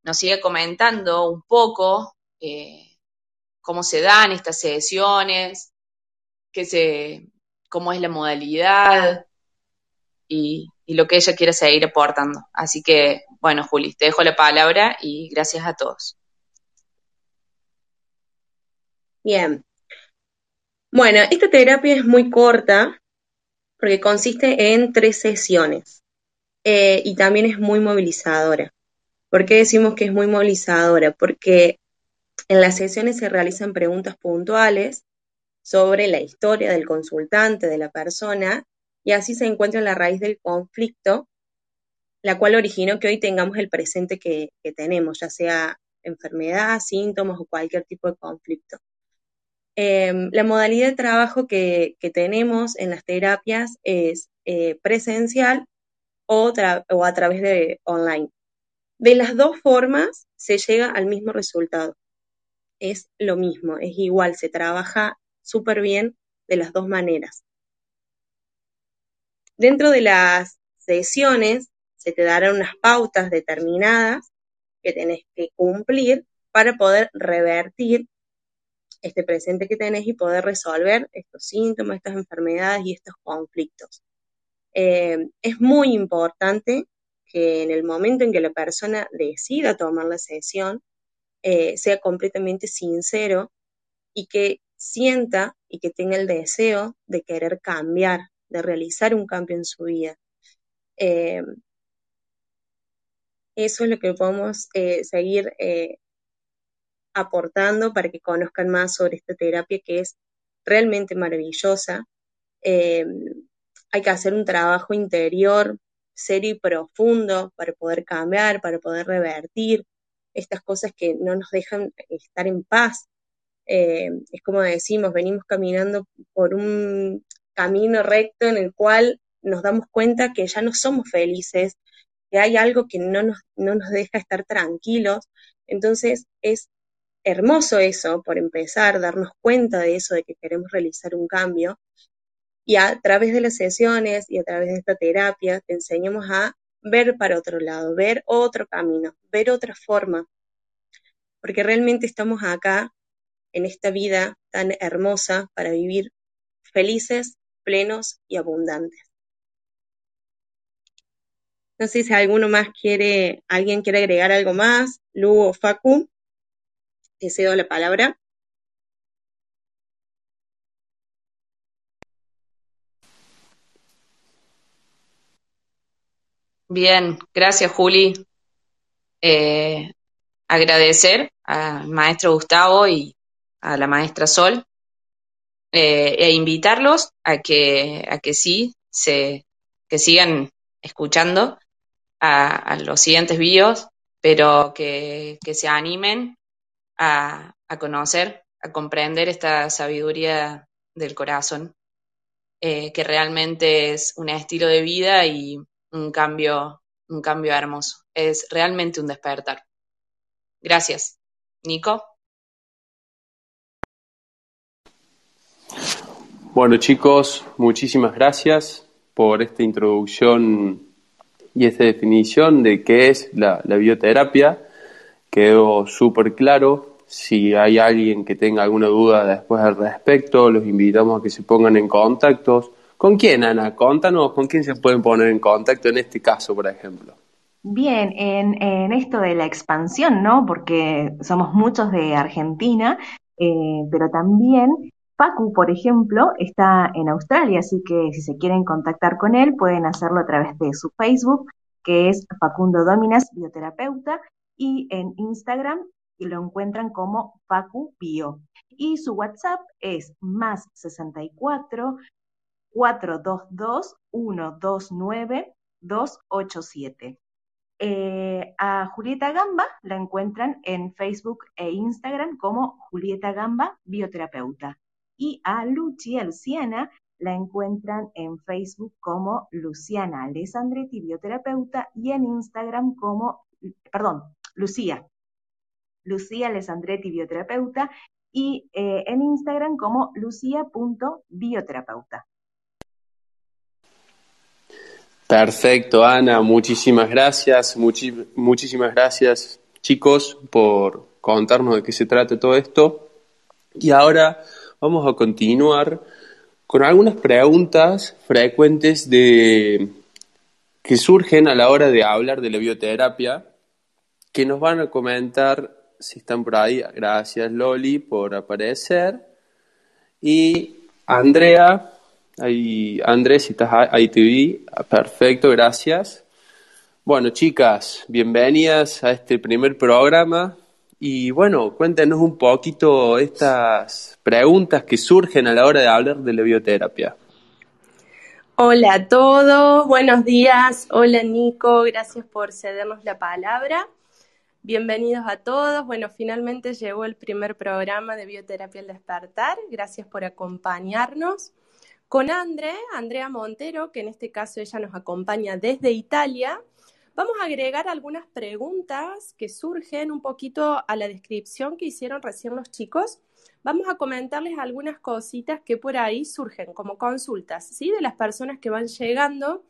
nos siga comentando un poco eh, cómo se dan estas sesiones, qué se, cómo es la modalidad y, lo que ella quiere seguir aportando. Así que, bueno, Juli, te dejo la palabra y gracias a todos. Bien. Bueno, esta terapia es muy corta porque consiste en tres sesiones eh, y también es muy movilizadora. ¿Por qué decimos que es muy movilizadora? Porque en las sesiones se realizan preguntas puntuales sobre la historia del consultante, de la persona, y así se encuentra la raíz del conflicto, la cual originó que hoy tengamos el presente que, tenemos, ya sea enfermedad, síntomas o cualquier tipo de conflicto. Em, la modalidad de trabajo que, tenemos en las terapias es eh, presencial o, o a través de online. De las dos formas se llega al mismo resultado. Es lo mismo, es igual, se trabaja súper bien de las dos maneras. Dentro de las sesiones se te darán unas pautas determinadas que tenés que cumplir para poder revertir este presente que tenés y poder resolver estos síntomas, estas enfermedades y estos conflictos. Eh, es muy importante que en el momento en que la persona decida tomar la sesión, eh, sea completamente sincero y que sienta y que tenga el deseo de querer cambiar, de realizar un cambio en su vida. Eh, eso es lo que podemos seguir aportando para que conozcan más sobre esta terapia que es realmente maravillosa. Eh, hay que hacer un trabajo interior serio y profundo para poder cambiar, para poder revertir estas cosas que no nos dejan estar en paz. Eh, es como decimos, venimos caminando por un camino recto en el cual nos damos cuenta que ya no somos felices, que hay algo que no nos, no nos deja estar tranquilos. Entonces es hermoso eso, por empezar, darnos cuenta de eso, de que queremos realizar un cambio. Y a través de las sesiones y a través de esta terapia te enseñamos a ver para otro lado, ver otro camino, ver otra forma. Porque realmente estamos acá en esta vida tan hermosa para vivir felices, plenos y abundantes. No sé si alguno más quiere, alguien quiere agregar algo más, Lu o Facu. Te cedo la palabra. Bien, gracias Juli. Eh, agradecer al maestro Gustavo y a la maestra Sol eh, e invitarlos a que, a que sí se, que sigan escuchando a, los siguientes videos, pero que, que se animen a, conocer, a comprender esta sabiduría del corazón, eh, que realmente es un estilo de vida y un cambio, un cambio hermoso. Es realmente un despertar. Gracias. Nico. Bueno chicos, muchísimas gracias por esta introducción y esta definición de qué es la, bioterapia. Quedó súper claro, si hay alguien que tenga alguna duda después al respecto, los invitamos a que se pongan en contacto. ¿Con quién, Ana? Contanos, ¿con quién se pueden poner en contacto en este caso, por ejemplo? Bien, en, esto de la expansión, ¿no? Porque somos muchos de Argentina, eh, pero también Facu, por ejemplo, está en Australia, así que si se quieren contactar con él, pueden hacerlo a través de su Facebook, que es Facundo Dominas, bioterapeuta, y en Instagram lo encuentran como Facu Bio. Y su WhatsApp es más 64 422 129 287. a Julieta Gamba la encuentran en Facebook e Instagram como Julieta Gamba Bioterapeuta. Y a Lucia Luciana la encuentran en Facebook como Luciana Alessandretti Bioterapeuta y en Instagram como, perdón, Lucía Lucía Alessandretti, bioterapeuta, y eh, en Instagram como lucia.bioterapeuta. Perfecto, Ana, muchísimas gracias, muchísimas gracias chicos por contarnos de qué se trata todo esto. Y ahora vamos a continuar con algunas preguntas frecuentes de, que surgen a la hora de hablar de la bioterapia, que nos van a comentar si están por ahí, gracias Loli por aparecer. Y Andrea, ahí, Andrés, si estás ahí te perfecto, gracias. Bueno, chicas, bienvenidas a este primer programa. Y bueno, cuéntenos un poquito estas preguntas que surgen a la hora de hablar de la bioterapia. Hola a todos, buenos días. Hola Nico, gracias por cedernos la palabra. Bienvenidos a todos. Bueno, finalmente llegó el primer programa de Bioterapia al Despertar. Gracias por acompañarnos. con Andre, Andrea Montero, que en este caso ella nos acompaña desde Italia. Vamos a agregar algunas preguntas que surgen un poquito a la descripción que hicieron recién los chicos. Vamos a comentarles algunas cositas que por ahí surgen como consultas, ¿sí? De las personas que van llegando.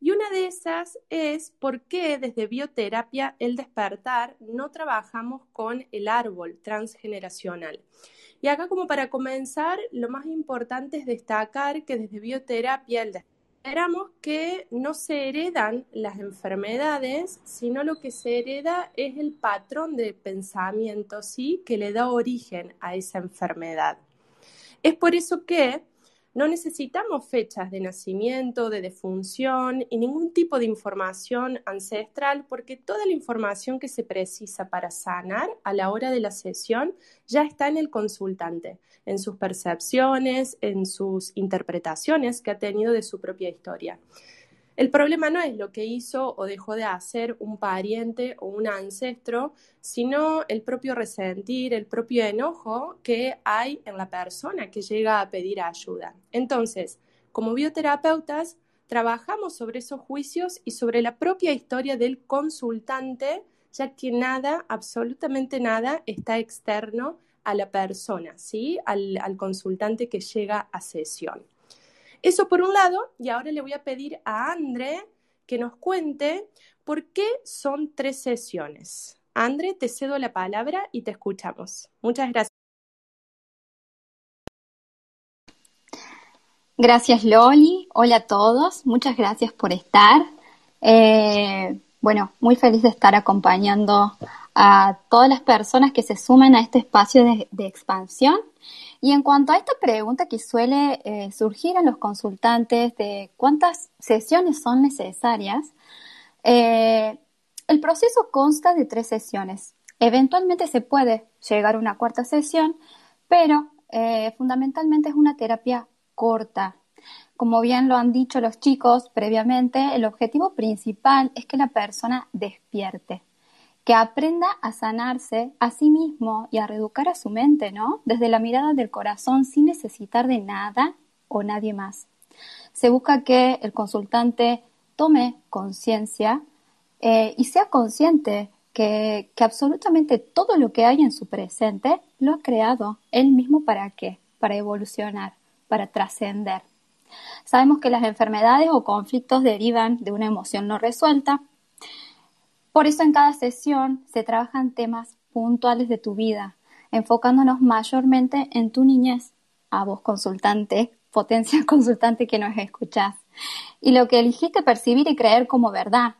Y una de esas es por qué desde bioterapia el despertar no trabajamos con el árbol transgeneracional. Y acá como para comenzar, lo más importante es destacar que desde bioterapia esperamos que no se heredan las enfermedades, sino lo que se hereda es el patrón de pensamiento, ¿sí? Que le da origen a esa enfermedad. Es por eso que no necesitamos fechas de nacimiento, de defunción y ningún tipo de información ancestral porque toda la información que se precisa para sanar a la hora de la sesión ya está en el consultante, en sus percepciones, en sus interpretaciones que ha tenido de su propia historia. El problema no es lo que hizo o dejó de hacer un pariente o un ancestro, sino el propio resentir, el propio enojo que hay en la persona que llega a pedir ayuda. Entonces, como bioterapeutas, trabajamos sobre esos juicios y sobre la propia historia del consultante, ya que nada, absolutamente nada, está externo a la persona, ¿sí? al, al consultante que llega a sesión. Eso por un lado, y ahora le voy a pedir a André que nos cuente por qué son tres sesiones. André, te cedo la palabra y te escuchamos. Muchas gracias. Gracias Loli, hola a todos, muchas gracias por estar. Eh, bueno, muy feliz de estar acompañando a todas las personas que se sumen a este espacio de expansión y en cuanto a esta pregunta que suele eh, surgir en los consultantes de cuántas sesiones son necesarias, eh, el proceso consta de tres sesiones. Eventualmente se puede llegar a una cuarta sesión, pero eh, fundamentalmente es una terapia corta. Como bien lo han dicho los chicos previamente, el objetivo principal es que la persona despierte que aprenda a sanarse a sí mismo y a reeducar a su mente, ¿no? Desde la mirada del corazón sin necesitar de nada o nadie más. Se busca que el consultante tome conciencia eh, y sea consciente que, que, absolutamente todo lo que hay en su presente lo ha creado él mismo para qué? Para evolucionar, para trascender. Sabemos que las enfermedades o conflictos derivan de una emoción no resuelta por eso en cada sesión se trabajan temas puntuales de tu vida, enfocándonos mayormente en tu niñez, a vos consultante, potencia (laughs) consultante que nos escuchás, y lo que elegiste percibir y creer como verdad.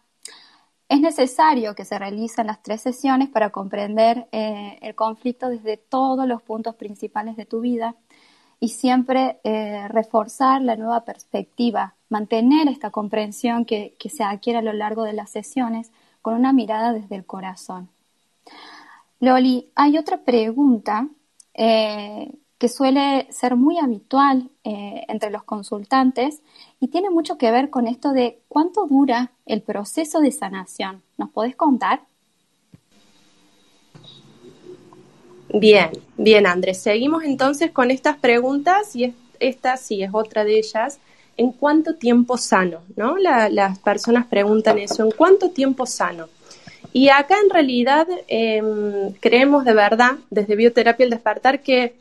Es necesario que se realicen las tres sesiones para comprender eh, el conflicto desde todos los puntos principales de tu vida y siempre eh, reforzar la nueva perspectiva, mantener esta comprensión que, se adquiere a lo largo de las sesiones con una mirada desde el corazón. Loli, hay otra pregunta eh, que suele ser muy habitual eh, entre los consultantes y tiene mucho que ver con esto de cuánto dura el proceso de sanación. ¿Nos podés contar? Bien, bien Andrés. Seguimos entonces con estas preguntas y esta sí es otra de ellas ¿en cuánto tiempo sano? ¿no? las personas preguntan eso, ¿en cuánto tiempo sano? Y acá en realidad em, creemos de verdad, desde Bioterapia el Despertar, que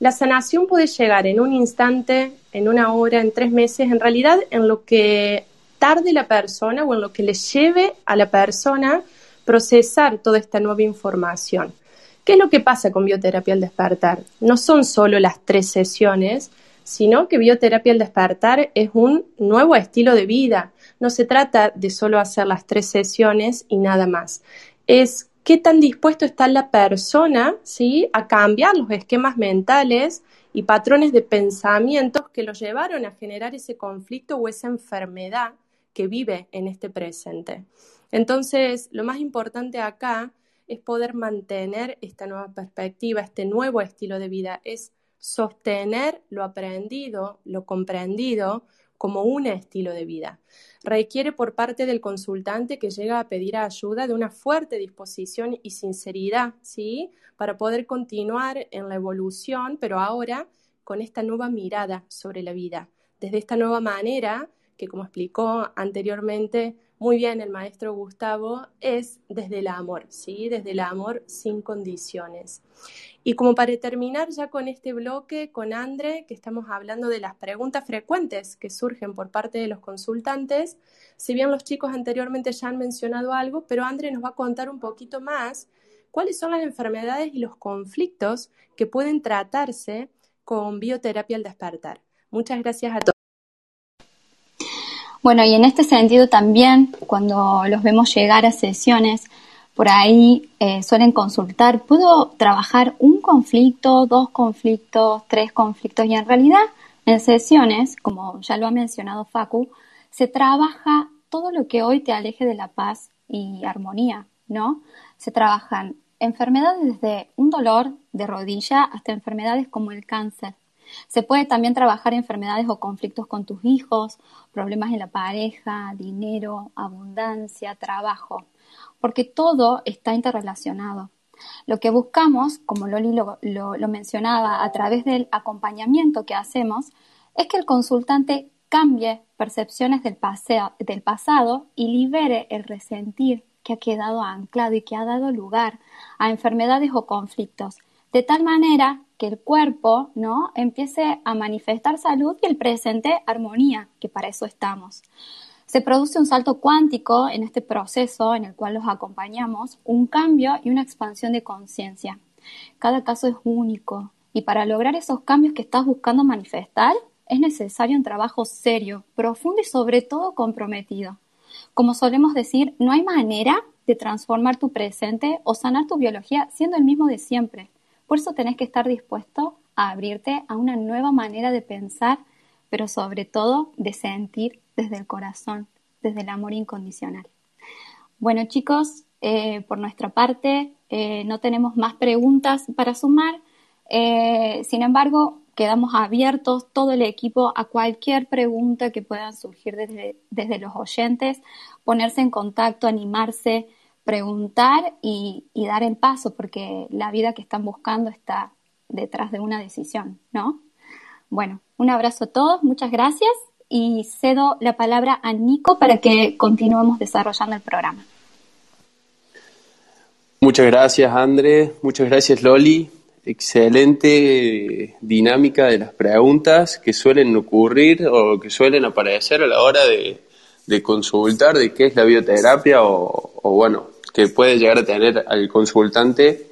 la sanación puede llegar en un instante, en una hora, en tres meses, en realidad en lo que tarde la persona o en lo que le lleve a la persona procesar toda esta nueva información. ¿Qué es lo que pasa con bioterapia al despertar? No son solo las tres sesiones, sino que bioterapia al despertar es un nuevo estilo de vida. No se trata de solo hacer las tres sesiones y nada más. Es qué tan dispuesto está la persona ¿sí? a cambiar los esquemas mentales y patrones de pensamientos que lo llevaron a generar ese conflicto o esa enfermedad que vive en este presente. Entonces, lo más importante acá es poder mantener esta nueva perspectiva, este nuevo estilo de vida, es sostener lo aprendido, lo comprendido como un estilo de vida. Requiere por parte del consultante que llega a pedir ayuda de una fuerte disposición y sinceridad, ¿sí? Para poder continuar en la evolución, pero ahora con esta nueva mirada sobre la vida, desde esta nueva manera, que como explicó anteriormente muy bien el maestro Gustavo, es desde el amor, ¿sí? Desde el amor sin condiciones. Y como para terminar ya con este bloque, con Andre, que estamos hablando de las preguntas frecuentes que surgen por parte de los consultantes, si bien los chicos anteriormente ya han mencionado algo, pero Andre nos va a contar un poquito más cuáles son las enfermedades y los conflictos que pueden tratarse con bioterapia al despertar. Muchas gracias a todos. Bueno, y en este sentido también, cuando los vemos llegar a sesiones, por ahí eh, suelen consultar, ¿puedo trabajar un conflicto, dos conflictos, tres conflictos? Y en realidad, en sesiones, como ya lo ha mencionado Facu, se trabaja todo lo que hoy te aleje de la paz y armonía, ¿no? Se trabajan enfermedades desde un dolor de rodilla hasta enfermedades como el cáncer, se puede también trabajar enfermedades o conflictos con tus hijos, problemas en la pareja, dinero, abundancia, trabajo, porque todo está interrelacionado. Lo que buscamos, como Loli lo, mencionaba a través del acompañamiento que hacemos, es que el consultante cambie percepciones del, del pasado y libere el resentir que ha quedado anclado y que ha dado lugar a enfermedades o conflictos, de tal manera que el cuerpo ¿no? empiece a manifestar salud y el presente armonía, que para eso estamos. Se produce un salto cuántico en este proceso en el cual los acompañamos, un cambio y una expansión de conciencia. Cada caso es único y para lograr esos cambios que estás buscando manifestar es necesario un trabajo serio, profundo y sobre todo comprometido. Como solemos decir, no hay manera de transformar tu presente o sanar tu biología siendo el mismo de siempre. Por eso tenés que estar dispuesto a abrirte a una nueva manera de pensar, pero sobre todo de sentir desde el corazón, desde el amor incondicional. Bueno chicos, eh, por nuestra parte eh, no tenemos más preguntas para sumar. Eh, sin embargo, quedamos abiertos todo el equipo a cualquier pregunta que puedan surgir desde, desde los oyentes, ponerse en contacto, animarse preguntar y, dar el paso, porque la vida que están buscando está detrás de una decisión, ¿no? Bueno, un abrazo a todos, muchas gracias y cedo la palabra a Nico para que continuemos desarrollando el programa. Muchas gracias, André. Muchas gracias, Loli. Excelente dinámica de las preguntas que suelen ocurrir o que suelen aparecer a la hora de, consultar de qué es la bioterapia o bueno, que puede llegar a tener al consultante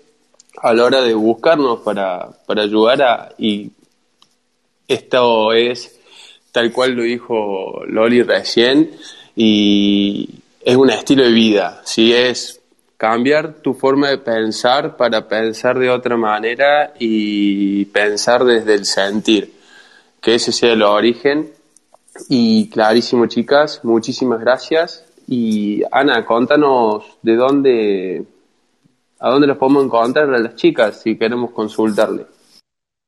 a la hora de buscarnos para, para ayudar a... Y esto es tal cual lo dijo Loli recién y es un estilo de vida, si es cambiar tu forma de pensar para pensar de otra manera y pensar desde el sentir, que ese sea el origen. Y clarísimo, chicas, muchísimas gracias y Ana, contanos de dónde, a dónde los podemos encontrar a las chicas si queremos consultarle.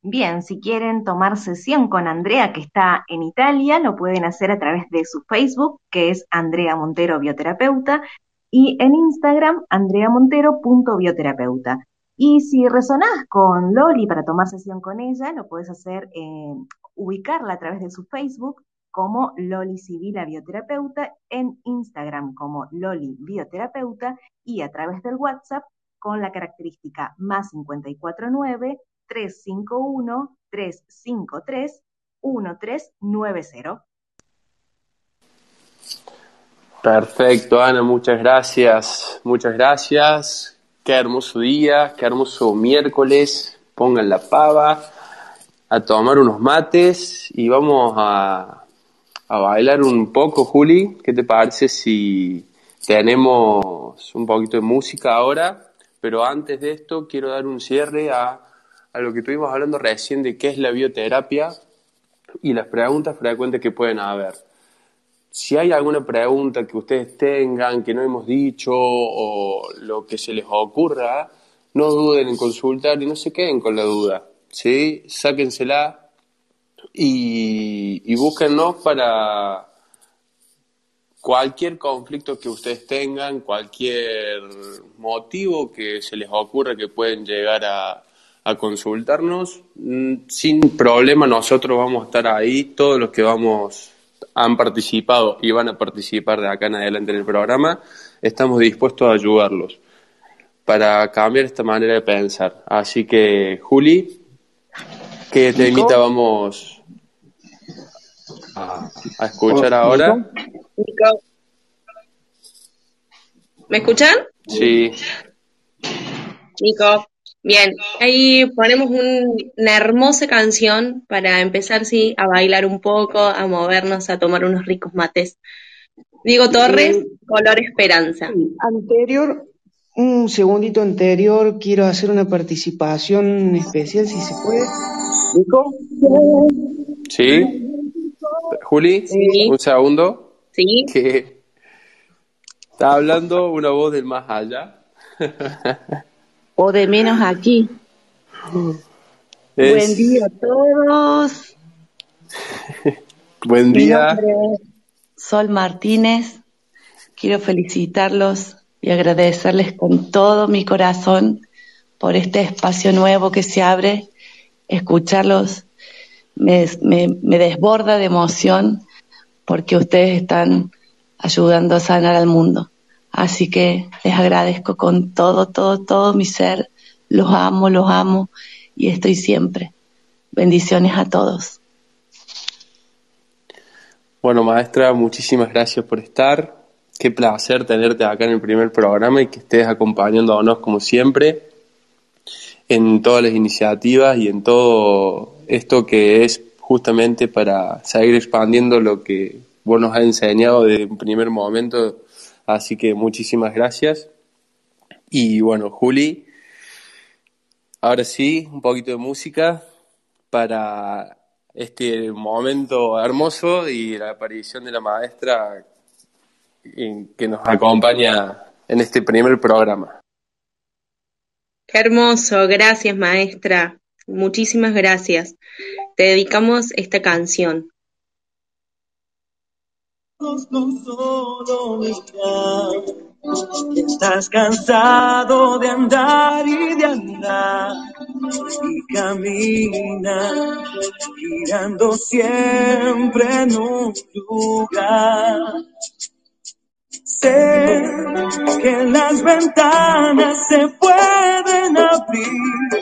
Bien, si quieren tomar sesión con Andrea, que está en Italia, lo pueden hacer a través de su Facebook, que es Andrea Montero Bioterapeuta, y en Instagram, andreamontero.bioterapeuta. Y si resonás con Loli para tomar sesión con ella, lo puedes hacer, ubicarla a través de su Facebook, como Loli Sibila Bioterapeuta, en Instagram como Loli Bioterapeuta y a través del WhatsApp con la característica más 549 351 353 1390. Perfecto, Ana, muchas gracias. Muchas gracias. Qué hermoso día, qué hermoso miércoles. Pongan la pava, a tomar unos mates y vamos a a bailar un poco, Juli. ¿Qué te parece si tenemos un poquito de música ahora? Pero antes de esto quiero dar un cierre a, a lo que estuvimos hablando recién de qué es la bioterapia y las preguntas frecuentes que pueden haber. Si hay alguna pregunta que ustedes tengan, que no hemos dicho o lo que se les ocurra, no duden en consultar y no se queden con la duda. ¿sí? Sáquensela, y, y búsquennos para cualquier conflicto que ustedes tengan, cualquier motivo que se les ocurra que pueden llegar a, a consultarnos. Mm, sin problema, nosotros vamos a estar ahí, todos los que vamos han participado y van a participar de acá en adelante en el programa, estamos dispuestos a ayudarlos para cambiar esta manera de pensar. Así que, Juli, ¿qué temita vamos a, a escuchar ahora? ¿Me escuchan? Sí. Nico, bien, ahí ponemos un- una hermosa canción para empezar, sí, a bailar un poco, a movernos, a tomar unos ricos mates. Diego Torres, Color Esperanza. Anterior, un segundito anterior, quiero hacer una participación especial, si se puede. Nico. ¿Sí? Juli, Sí. un segundo. Sí. Que está hablando una voz del más allá. O de menos aquí. Es- Buen día a todos. (laughs) Buen día. Sol Martínez. Quiero felicitarlos y agradecerles con todo mi corazón por este espacio nuevo que se abre. Escucharlos me, me- me desborda de emoción porque ustedes están ayudando a sanar al mundo. Así que les agradezco con todo, todo, todo mi ser. Los amo, los amo y estoy siempre. Bendiciones a todos. Bueno, maestra, muchísimas gracias por estar. Qué placer tenerte acá en el primer programa y que estés acompañándonos como siempre en todas las iniciativas y en todo esto que es justamente para seguir expandiendo lo que vos nos has enseñado desde un primer momento. Así que muchísimas gracias. Y bueno, Juli, ahora sí, un poquito de música para este momento hermoso y la aparición de la maestra que nos acompaña en este primer programa. Qué hermoso, gracias maestra, muchísimas gracias. Te dedicamos esta canción. con solo. Estás cansado de andar y de andar y camina girando siempre en un lugar. Sé que las ventanas se pueden abrir,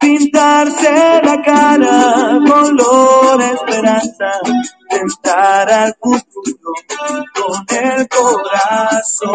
pintarse la cara color esperanza, tentar al futuro con el corazón.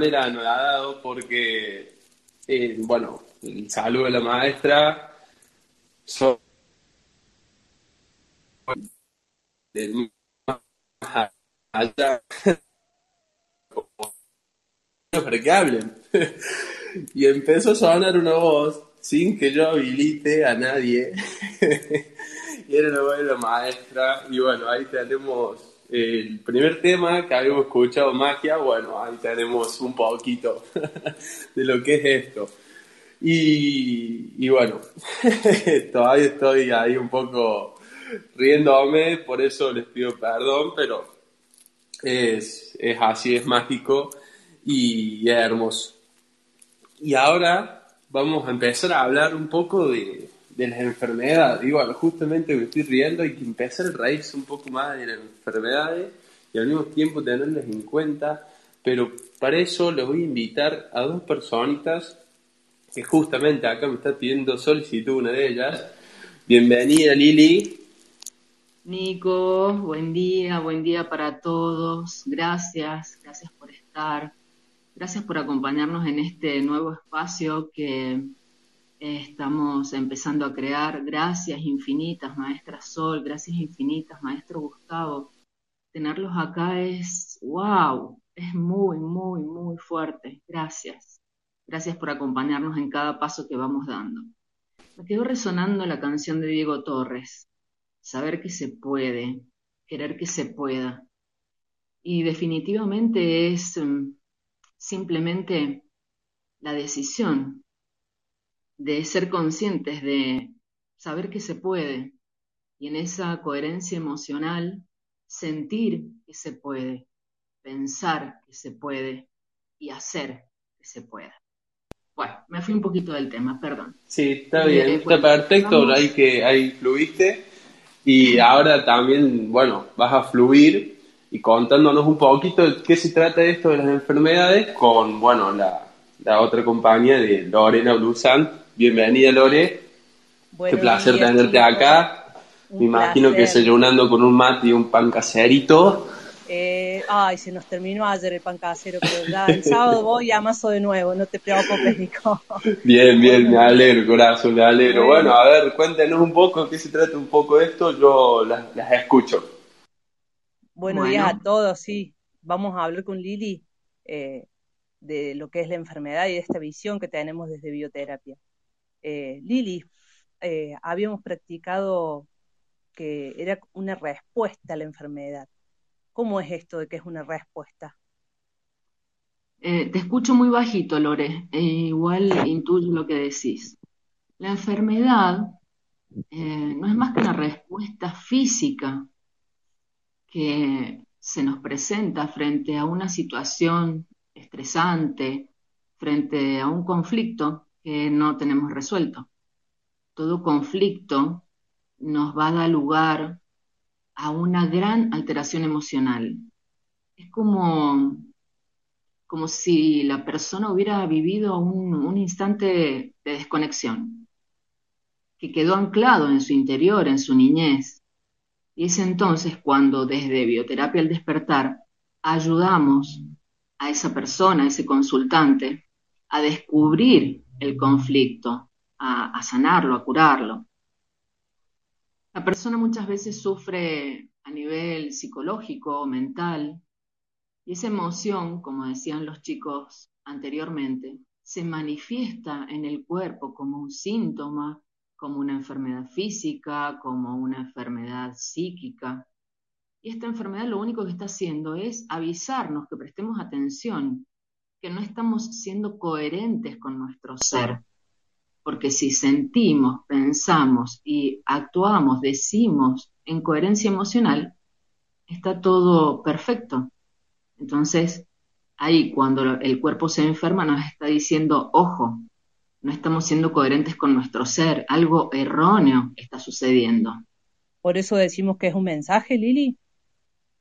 Manera, anonadado, porque, eh, bueno, el saludo de la maestra son del más allá (laughs) para que hablen. (laughs) y empezó a sonar una voz sin que yo habilite a nadie. (laughs) y era de la maestra. Y bueno, ahí tenemos el primer tema que habíamos escuchado, magia. Bueno, ahí tenemos un poquito (laughs) de lo que es esto. Y, bueno, (laughs) todavía estoy ahí un poco riéndome, por eso les pido perdón, pero es, es así, es mágico y es hermoso. Y ahora vamos a empezar a hablar un poco de, de las enfermedades. Igual, justamente me estoy riendo, hay que empezar a reírse un poco más de las enfermedades y al mismo tiempo tenerlas en cuenta. Pero para eso les voy a invitar a dos personitas que justamente acá me está pidiendo solicitud una de ellas. Bienvenida Lili. Nico, buen día, buen día para todos. Gracias, gracias por estar. Gracias por acompañarnos en este nuevo espacio que estamos empezando a crear. Gracias infinitas, maestra Sol, gracias infinitas, maestro Gustavo. Tenerlos acá es, wow, es muy, muy, muy fuerte. Gracias. Gracias por acompañarnos en cada paso que vamos dando. Me quedó resonando la canción de Diego Torres, Saber que se puede, querer que se pueda. Y definitivamente es mm, simplemente la decisión de ser conscientes de saber que se puede y en esa coherencia emocional sentir que se puede, pensar que se puede y hacer que se pueda. Bueno, me fui un poquito del tema, perdón. Sí, está bien, Eh, está bueno, perfecto, vamos. ahí que ahí fluiste y ahora también, bueno, vas a fluir y contándonos un poquito de qué se trata esto de las enfermedades con, bueno, la, la otra compañía de Lorena Blusan. Bienvenida Lore, Buenos qué placer tenerte acá. Un Me imagino que placer. desayunando con un mate y un pan caserito. Eh, ay, se nos terminó ayer el pan casero, pero ya el sábado voy y amaso de nuevo, no te preocupes, Nico. (laughs) Bien, bien, me alegro, corazón, me alegro. Bueno. Bueno, a ver, cuéntenos un poco qué se trata un poco esto, yo las, las escucho. Buenos Bueno. días a todos, sí. Vamos a hablar con Lili eh, de lo que es la enfermedad y de esta visión que tenemos desde bioterapia. Eh, Lili, eh, habíamos practicado que era una respuesta a la enfermedad. ¿Cómo es esto de que es una respuesta? Eh, te escucho muy bajito, Lore, e igual intuyo lo que decís. La enfermedad eh, no es más que una respuesta física que se nos presenta frente a una situación estresante, frente a un conflicto que no tenemos resuelto. Todo conflicto nos va a dar lugar a una gran alteración emocional. Es como como si la persona hubiera vivido un, instante de desconexión, que quedó anclado en su interior, en su niñez. Y es entonces cuando desde Bioterapia al Despertar ayudamos a esa persona, a ese consultante, a descubrir el conflicto, a, sanarlo, a curarlo. La persona muchas veces sufre a nivel psicológico, mental, y esa emoción, como decían los chicos anteriormente, se manifiesta en el cuerpo como un síntoma, como una enfermedad física, como una enfermedad psíquica. Y esta enfermedad lo único que está haciendo es avisarnos que prestemos atención, que no estamos siendo coherentes con nuestro ser. Porque si sentimos, pensamos y actuamos, decimos en coherencia emocional, está todo perfecto. Entonces, ahí cuando el cuerpo se enferma nos está diciendo, ojo, no estamos siendo coherentes con nuestro ser, algo erróneo está sucediendo. Por eso decimos que es un mensaje, Lili.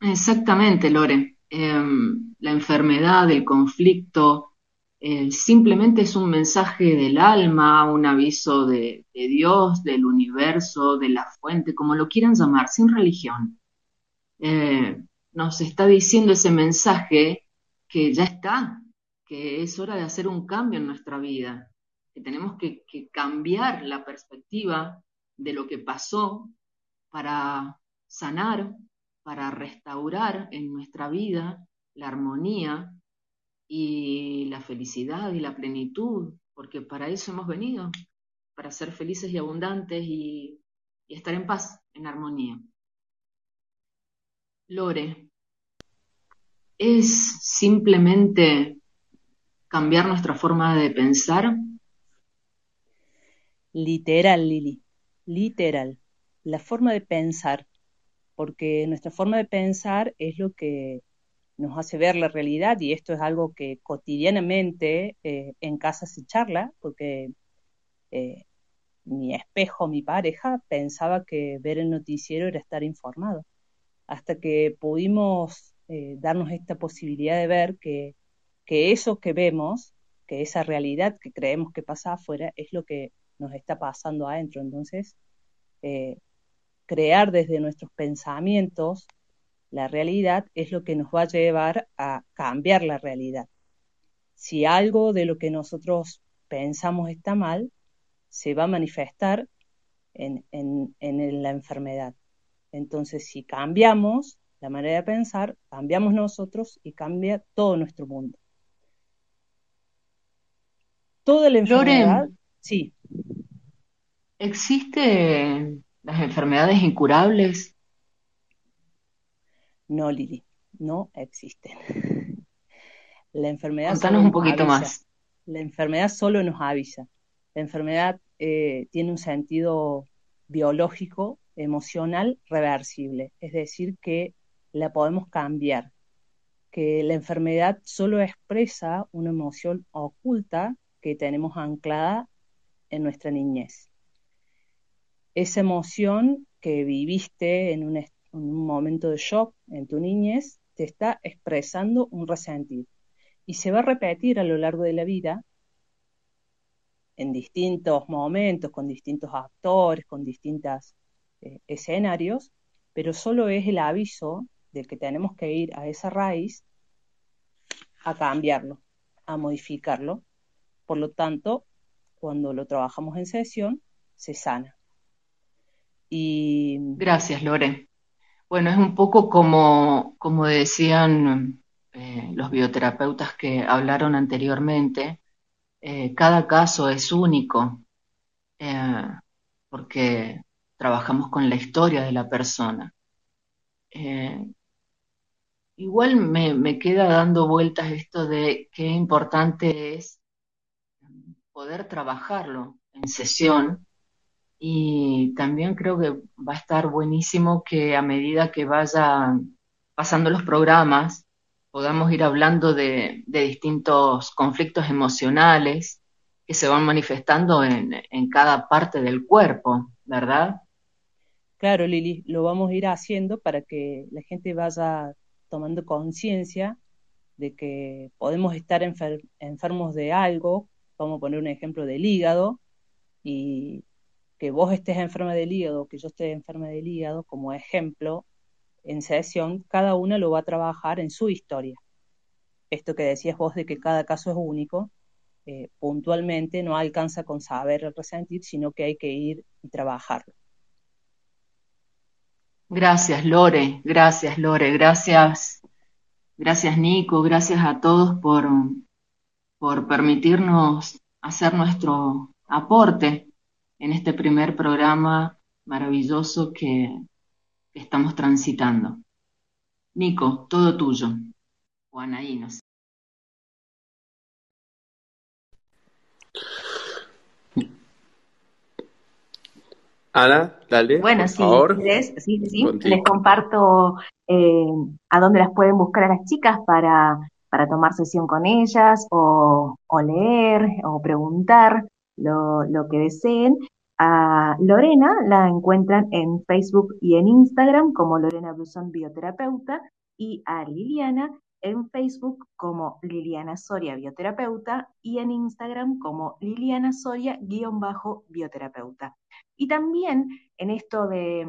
Exactamente, Lore. Em, la enfermedad, el conflicto, simplemente es un mensaje del alma, un aviso de, Dios, del universo, de la fuente, como lo quieran llamar, sin religión. Eh, nos está diciendo ese mensaje que ya está, que es hora de hacer un cambio en nuestra vida, que tenemos que, cambiar la perspectiva de lo que pasó para sanar, para restaurar en nuestra vida la armonía y la felicidad y la plenitud, porque para eso hemos venido, para ser felices y abundantes y estar en paz, en armonía. Lore, ¿Es simplemente cambiar nuestra forma de pensar? Literal, Lili, literal. La forma de pensar, porque nuestra forma de pensar es lo que nos hace ver la realidad y esto es algo que cotidianamente eh, en casa se charla, porque eh, mi espejo, mi pareja, pensaba que ver el noticiero era estar informado, hasta que pudimos eh, darnos esta posibilidad de ver que, eso que vemos, que esa realidad que creemos que pasa afuera, es lo que nos está pasando adentro. Entonces, crear desde nuestros pensamientos la realidad es lo que nos va a llevar a cambiar la realidad. Si algo de lo que nosotros pensamos está mal, se va a manifestar en la enfermedad. Entonces, si cambiamos la manera de pensar, cambiamos nosotros y cambia todo nuestro mundo. Toda la enfermedad, sí. ¿Existen las enfermedades incurables? No, Lili, no existen. La enfermedad Contanos un poquito más. La enfermedad solo nos avisa. La enfermedad eh, tiene un sentido biológico, emocional, reversible. Es decir, que la podemos cambiar, que la enfermedad solo expresa una emoción oculta que tenemos anclada en nuestra niñez. Esa emoción que viviste en un, momento de shock en tu niñez te está expresando un resentido y se va a repetir a lo largo de la vida en distintos momentos, con distintos actores, con distintos eh, escenarios, pero solo es el aviso de que tenemos que ir a esa raíz a cambiarlo, a modificarlo. Por lo tanto, cuando lo trabajamos en sesión, se sana. Y... Gracias, Lore. Bueno, es un poco como, como decían eh, los bioterapeutas que hablaron anteriormente, eh, cada caso es único, eh, porque trabajamos con la historia de la persona. Igual me, queda dando vueltas esto de qué importante es poder trabajarlo en sesión y también creo que va a estar buenísimo que a medida que vayan pasando los programas podamos ir hablando de, distintos conflictos emocionales que se van manifestando en, en cada parte del cuerpo, ¿verdad? Claro, Lili, lo vamos a ir haciendo para que la gente vaya tomando conciencia de que podemos estar enfermos de algo, vamos a poner un ejemplo del hígado, y que vos estés enferma del hígado, que yo esté enferma del hígado, como ejemplo, en sesión, cada uno lo va a trabajar en su historia. Esto que decías vos de que cada caso es único, eh, puntualmente no alcanza con saber resentir, sino que hay que ir y trabajarlo. Gracias, Lore, gracias, Lore, gracias, gracias, Nico, gracias a todos por, por permitirnos hacer nuestro aporte en este primer programa maravilloso que, estamos transitando. Nico, todo tuyo. Juana Inos. Ana, dale. Bueno, por sí, favor. les, sí, sí, les comparto eh, a dónde las pueden buscar a las chicas para, para tomar sesión con ellas o, o leer o preguntar lo, que deseen. A Lorena la encuentran en Facebook y en Instagram como Lorena Blusón Bioterapeuta y a Liliana en Facebook como Liliana Soria Bioterapeuta y en Instagram como Liliana Soria-bioterapeuta. Y también en esto de,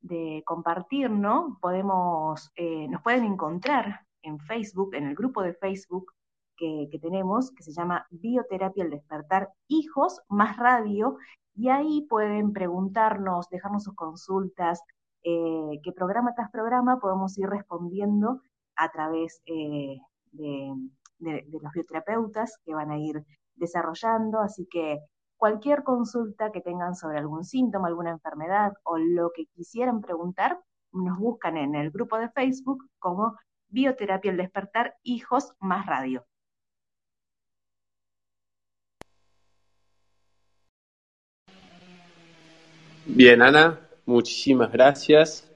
de compartir, ¿no? Podemos, eh, nos pueden encontrar en Facebook, en el grupo de Facebook que, tenemos, que se llama Bioterapia al Despertar Hijos más Radio, y ahí pueden preguntarnos, dejarnos sus consultas, eh, que programa tras programa podemos ir respondiendo a través eh, de, de, de, los bioterapeutas que van a ir desarrollando, así que cualquier consulta que tengan sobre algún síntoma, alguna enfermedad o lo que quisieran preguntar, nos buscan en el grupo de Facebook como Bioterapia al Despertar Hijos más Radio. Bien, Ana, muchísimas gracias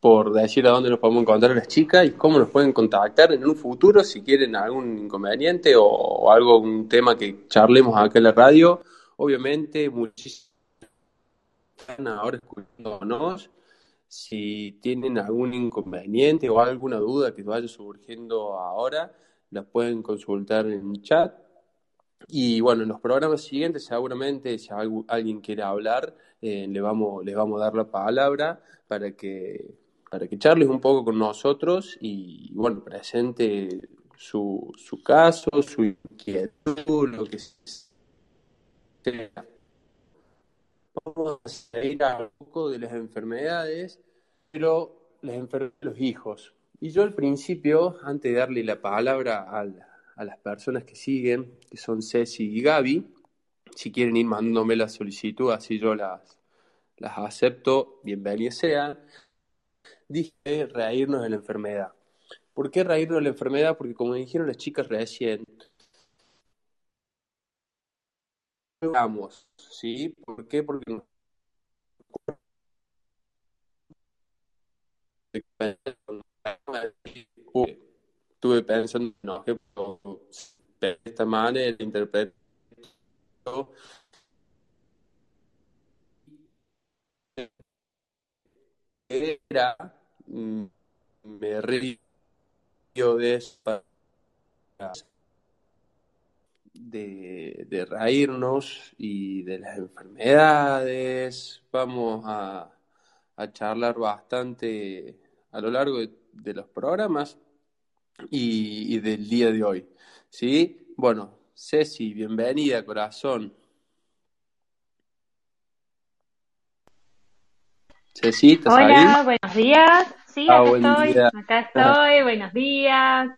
por decir a dónde nos podemos encontrar las chicas y cómo nos pueden contactar en un futuro si quieren algún inconveniente o, o algo, un tema que charlemos acá en la radio. Obviamente, muchísimas están ahora escuchándonos. Si tienen algún inconveniente o alguna duda que vaya surgiendo ahora, la pueden consultar en chat. Y bueno, en los programas siguientes seguramente si alguien quiere hablar, eh, le, vamos, le vamos a dar la palabra para que, para que charles un poco con nosotros y bueno, presente su, su caso, su inquietud, lo que sea. Vamos a seguir a un poco de las enfermedades, pero las enfermedades de los hijos. Y yo al principio, antes de darle la palabra al, a las personas que siguen, que son Ceci y Gaby, si quieren ir mandándome la solicitud, así yo las, las acepto, bienvenidas sean. Dije reírnos de la enfermedad. ¿Por qué reírnos de la enfermedad? Porque como dijeron las chicas recién, vamos, ¿sí? ¿Por qué? Porque estuve pensando, no, que de esta manera interpreto era me río de de, de reírnos y de las enfermedades. Vamos a, a charlar bastante a lo largo de los programas y, y, del día de hoy. ¿Sí? Bueno, Ceci, bienvenida, corazón. Ceci, ¿estás Hola, ahí? buenos días. Sí, Ah, acá estoy, día. acá estoy, buenos días.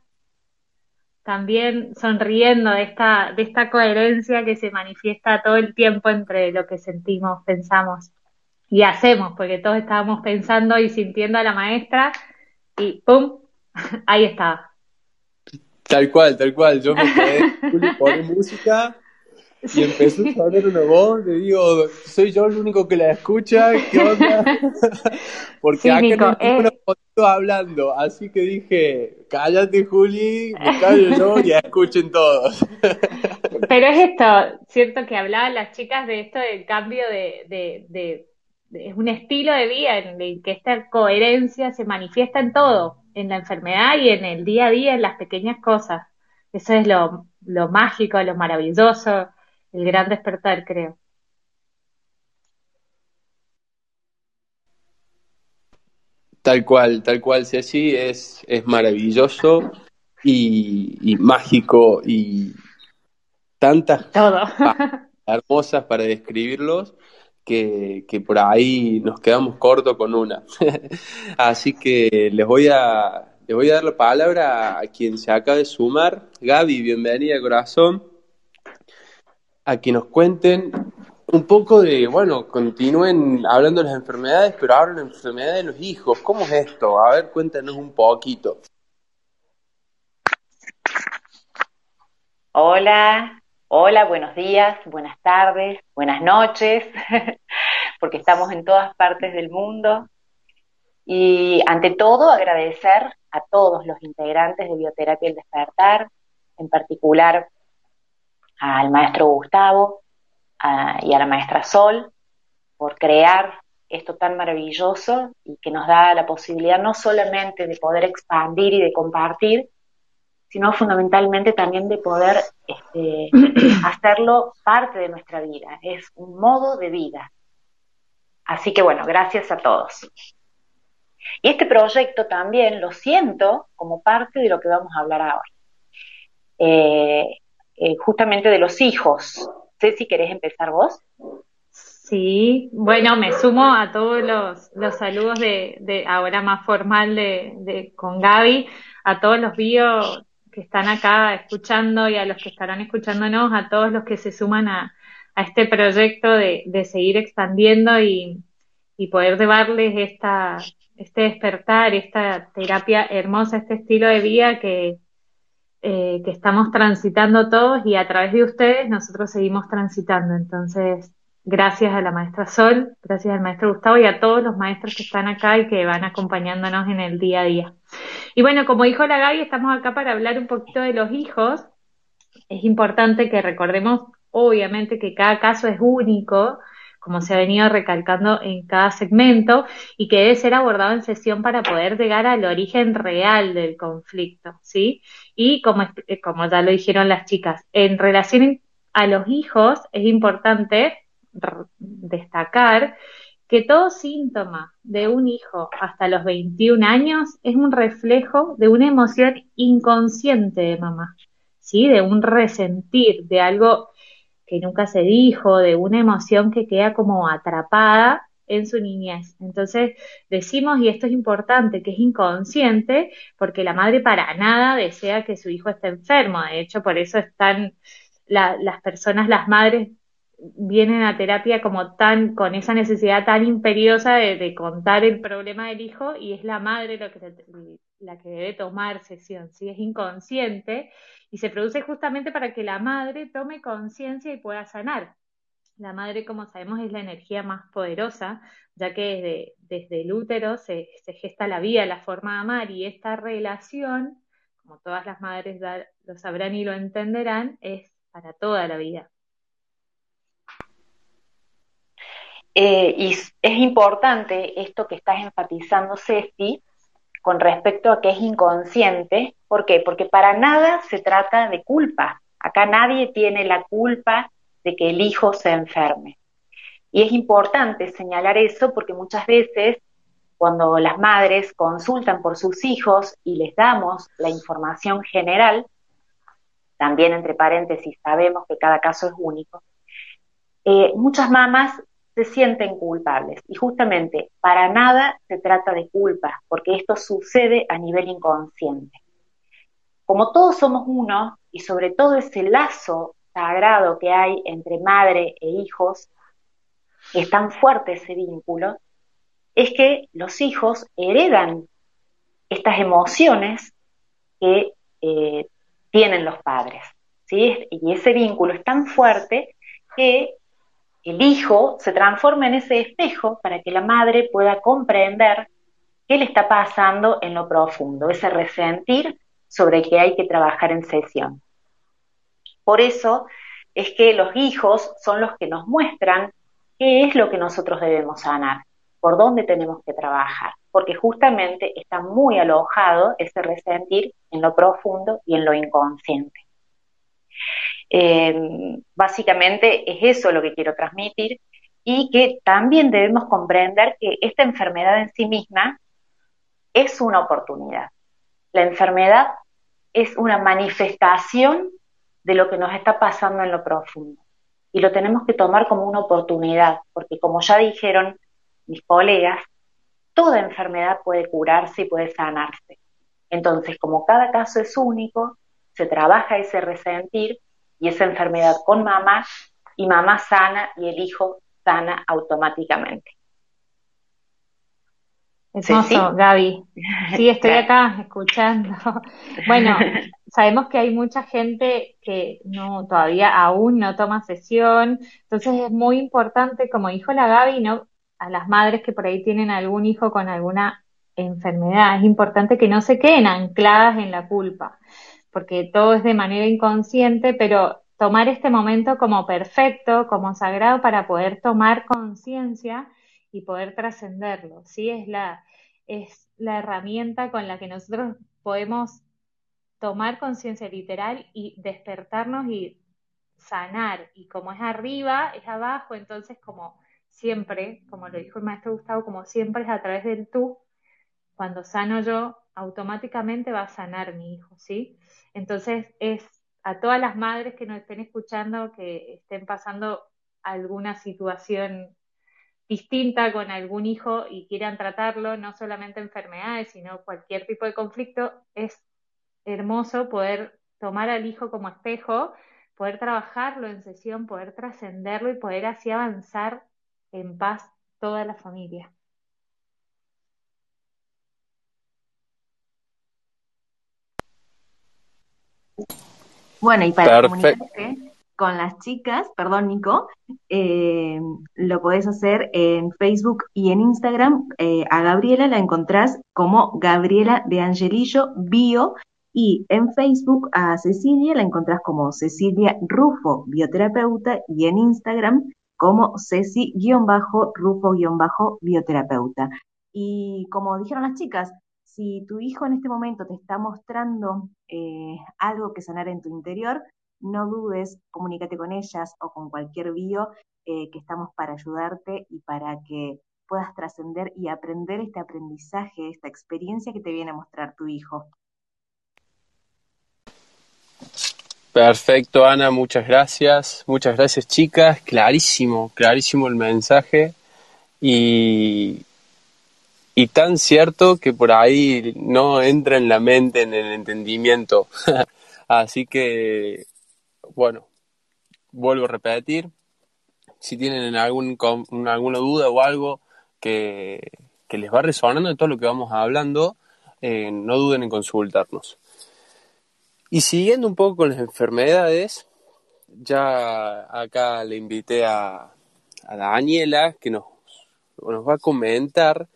También sonriendo de esta, de esta coherencia que se manifiesta todo el tiempo entre lo que sentimos, pensamos y hacemos, porque todos estábamos pensando y sintiendo a la maestra y ¡pum! (laughs) Ahí está. Tal cual, tal cual. Yo me quedé, Juli pone música y empezó a sonar una voz. Le digo, soy yo el único que la escucha. ¿Qué onda? (laughs) Porque Sí, acá Nico, no hay ninguna eh, hablando. Así que dije, cállate, Juli, me callo yo y escuchen todos. (laughs) Pero es esto, cierto que hablaban las chicas de esto del cambio de, de, de- de- es un estilo de vida en el que esta coherencia se manifiesta en todo, en la enfermedad y en el día a día, en las pequeñas cosas. Eso es lo, lo mágico, lo maravilloso, el gran despertar, creo. Tal cual, tal cual, Ceci, es, es maravilloso y, mágico y tantas Todo. hermosas para describirlos que, por ahí nos quedamos cortos con una. (laughs) Así que les voy a les voy a dar la palabra a quien se acaba de sumar. Gaby, bienvenida, corazón. A que nos cuenten un poco de, bueno, continúen hablando de las enfermedades, pero ahora la enfermedad de los hijos. ¿Cómo es esto? A ver, cuéntanos un poquito. Hola, hola, buenos días, buenas tardes, buenas noches, (laughs) porque estamos en todas partes del mundo. Y ante todo, agradecer a todos los integrantes de Bioterapia El Despertar, en particular al maestro Gustavo, y a la maestra Sol por crear esto tan maravilloso y que nos da la posibilidad no solamente de poder expandir y de compartir, sino fundamentalmente también de poder este, (clears throat) hacerlo parte de nuestra vida. Es un modo de vida. Así que bueno, gracias a todos. Y este proyecto también lo siento como parte de lo que vamos a hablar ahora. Eh, eh, justamente de los hijos, sé si querés empezar vos. Sí, bueno, me sumo a todos los, saludos de, de, ahora más formal de, de, con Gaby, a todos los bios que están acá escuchando y a los que estarán escuchándonos, a todos los que se suman a, a este proyecto de, de seguir expandiendo y, y poder llevarles esta, este despertar, esta terapia hermosa, este estilo de vida que, eh, que estamos transitando todos y a través de ustedes nosotros seguimos transitando. Entonces, gracias a la maestra Sol, gracias al maestro Gustavo y a todos los maestros que están acá y que van acompañándonos en el día a día. Y bueno, como dijo la Gaby, estamos acá para hablar un poquito de los hijos. Es importante que recordemos, obviamente, que cada caso es único, como se ha venido recalcando en cada segmento, y que debe ser abordado en sesión para poder llegar al origen real del conflicto, ¿sí? Y como, eh, como ya lo dijeron las chicas, en relación a los hijos es importante destacar que todo síntoma de un hijo hasta los 21 años es un reflejo de una emoción inconsciente de mamá, ¿sí? De un resentir, de algo que nunca se dijo, de una emoción que queda como atrapada en su niñez. Entonces decimos, y esto es importante, que es inconsciente, porque la madre para nada desea que su hijo esté enfermo. De hecho, por eso están las personas, las madres, vienen a terapia como tan, con esa necesidad tan imperiosa de, contar el problema del hijo, y es la madre lo que, la que debe tomar sesión, si es inconsciente, y se produce justamente para que la madre tome conciencia y pueda sanar. La madre, como sabemos, es la energía más poderosa, ya que desde, desde el útero se, gesta la vida, la forma de amar, y esta relación, como todas las madres lo sabrán y lo entenderán, es para toda la vida. Eh, y es importante esto que estás enfatizando, Ceci, con respecto a que es inconsciente. ¿Por qué? Porque para nada se trata de culpa. Acá nadie tiene la culpa de que el hijo se enferme. Y es importante señalar eso porque muchas veces cuando las madres consultan por sus hijos y les damos la información general, también entre paréntesis sabemos que cada caso es único, eh, muchas mamás se sienten culpables. Y justamente para nada se trata de culpa, porque esto sucede a nivel inconsciente. Como todos somos uno, y sobre todo ese lazo sagrado que hay entre madre e hijos, es tan fuerte ese vínculo, es que los hijos heredan estas emociones que eh, tienen los padres. ¿sí? Y ese vínculo es tan fuerte que el hijo se transforma en ese espejo para que la madre pueda comprender qué le está pasando en lo profundo, ese resentir sobre que hay que trabajar en sesión. Por eso es que los hijos son los que nos muestran qué es lo que nosotros debemos sanar. por dónde tenemos que trabajar, porque justamente está muy alojado ese resentir en lo profundo y en lo inconsciente. Eh, básicamente es eso lo que quiero transmitir y que también debemos comprender que esta enfermedad en sí misma es una oportunidad. La enfermedad es una manifestación de lo que nos está pasando en lo profundo y lo tenemos que tomar como una oportunidad, porque como ya dijeron mis colegas, toda enfermedad puede curarse y puede sanarse. Entonces, como cada caso es único, se trabaja ese resentir y esa enfermedad con mamá y mamá sana y el hijo sana automáticamente. Hermoso, Gaby. Sí, estoy (laughs) acá escuchando. (laughs) Bueno, sabemos que hay mucha gente que no todavía aún no toma sesión, entonces es muy importante, como dijo la Gaby, no a las madres que por ahí tienen algún hijo con alguna enfermedad, es importante que no se queden ancladas en la culpa, porque todo es de manera inconsciente, pero tomar este momento como perfecto, como sagrado para poder tomar conciencia y poder trascenderlo, ¿sí? Es la, es la herramienta con la que nosotros podemos tomar conciencia literal y despertarnos y sanar. Y como es arriba, es abajo, entonces como siempre, como lo dijo el maestro Gustavo, como siempre es a través del tú, cuando sano yo, automáticamente va a sanar mi hijo, ¿sí? Entonces es a todas las madres que nos estén escuchando, que estén pasando alguna situación distinta con algún hijo y quieran tratarlo, no solamente enfermedades, sino cualquier tipo de conflicto, es hermoso poder tomar al hijo como espejo, poder trabajarlo en sesión, poder trascenderlo y poder así avanzar en paz toda la familia. Bueno, y para comunicarte con las chicas, perdón Nico, eh, lo podés hacer en Facebook y en Instagram. Eh, a Gabriela la encontrás como Gabriela de Angelillo Bio y en Facebook a Cecilia la encontrás como Cecilia Rufo, bioterapeuta, y en Instagram como Ceci-Rufo-bioterapeuta. Y como dijeron las chicas, si tu hijo en este momento te está mostrando eh, algo que sanar en tu interior, no dudes, comunícate con ellas o con cualquier bio eh, que estamos para ayudarte y para que puedas trascender y aprender este aprendizaje, esta experiencia que te viene a mostrar tu hijo. Perfecto, Ana, muchas gracias. Muchas gracias, chicas. Clarísimo, clarísimo el mensaje. Y, y tan cierto que por ahí no entra en la mente, en el entendimiento. (laughs) Así que bueno, vuelvo a repetir, si tienen algún, alguna duda o algo que, les va resonando de todo lo que vamos hablando, eh, no duden en consultarnos. Y siguiendo un poco con las enfermedades, ya acá le invité a, a Daniela que nos, nos va a comentar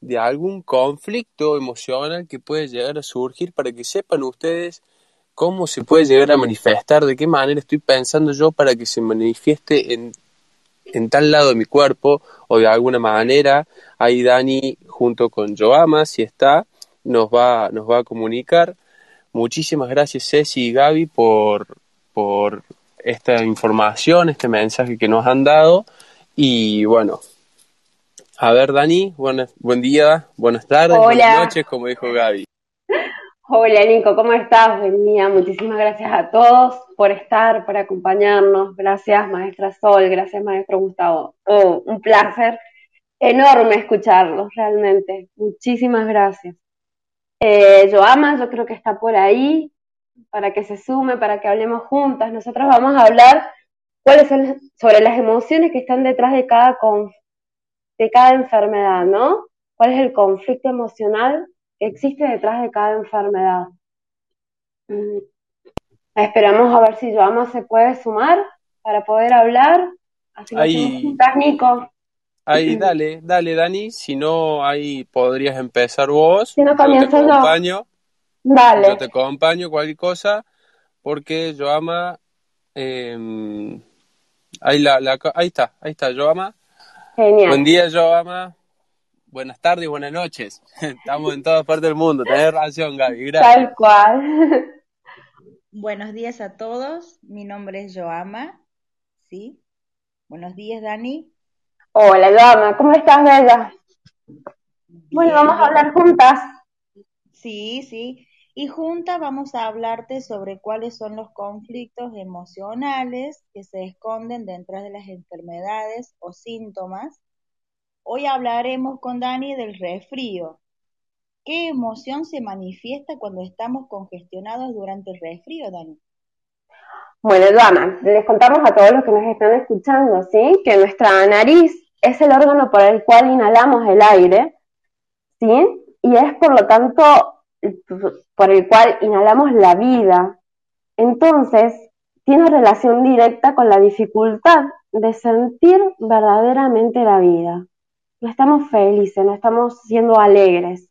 de algún conflicto emocional que puede llegar a surgir para que sepan ustedes cómo se puede llegar a manifestar, de qué manera estoy pensando yo para que se manifieste en, en tal lado de mi cuerpo o de alguna manera. Ahí Dani junto con Joama, si está, nos va, nos va a comunicar. Muchísimas gracias Ceci y Gaby por, por esta información, este mensaje que nos han dado. Y bueno, a ver Dani, buen día, buenas tardes, buenas noches, como dijo Gaby. Hola Nico, ¿cómo estás? Buen día, muchísimas gracias a todos por estar, por acompañarnos. Gracias maestra Sol, gracias maestro Gustavo. Oh, un placer enorme escucharlos, realmente. Muchísimas gracias. Eh, Joama, yo creo que está por ahí para que se sume, para que hablemos juntas. Nosotros vamos a hablar cuáles son sobre las emociones que están detrás de cada, de cada enfermedad, ¿no? ¿Cuál es el conflicto emocional existe detrás de cada enfermedad. Mm. Esperamos a ver si Joama se puede sumar para poder hablar. Así que ahí, Nico. Ahí, (laughs) dale, dale, Dani. Si no, ahí podrías empezar vos. Si no, yo te acompaño. Dale. Yo te acompaño, cualquier cosa, porque Joama. ahí, la, ahí está, ahí está, Joama. Genial. Buen día, Joama. buenas tardes y buenas noches. (laughs) Estamos en todas partes del mundo. Tenés razón, Gaby. Gracias. Tal cual. (laughs) Buenos días a todos. Mi nombre es Joama. ¿Sí? Buenos días, Dani. Hola, Joama. ¿Cómo estás, Bella? Bueno, vamos a hablar juntas. Sí, sí. Y juntas vamos a hablarte sobre cuáles son los conflictos emocionales que se esconden dentro de las enfermedades o síntomas. Hoy hablaremos con Dani del resfrío. ¿Qué emoción se manifiesta cuando estamos congestionados durante el resfrío, Dani? Bueno, Joana, les contamos a todos los que nos están escuchando, ¿sí? Que nuestra nariz es el órgano por el cual inhalamos el aire, ¿sí? Y es por lo tanto por el cual inhalamos la vida. Entonces, tiene relación directa con la dificultad de sentir verdaderamente la vida. No estamos felices, no estamos siendo alegres.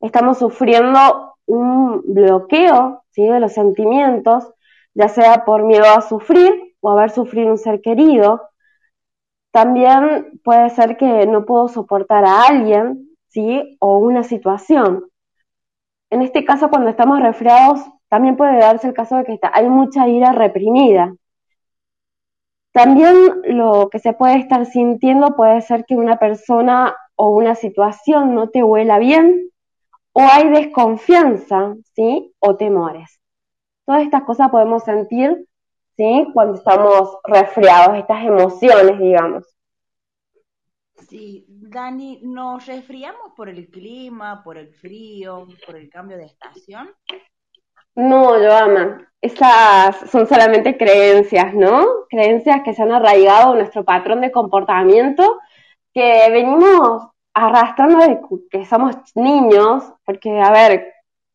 Estamos sufriendo un bloqueo ¿sí? de los sentimientos, ya sea por miedo a sufrir o haber sufrido un ser querido. También puede ser que no puedo soportar a alguien, ¿sí? O una situación. En este caso, cuando estamos resfriados, también puede darse el caso de que hay mucha ira reprimida. También lo que se puede estar sintiendo puede ser que una persona o una situación no te huela bien o hay desconfianza, ¿sí? O temores. Todas estas cosas podemos sentir, ¿sí? Cuando estamos resfriados, estas emociones, digamos. Sí, Dani, ¿nos resfriamos por el clima, por el frío, por el cambio de estación? No, Joama, esas son solamente creencias, ¿no? Creencias que se han arraigado en nuestro patrón de comportamiento que venimos arrastrando desde que somos niños, porque, a ver,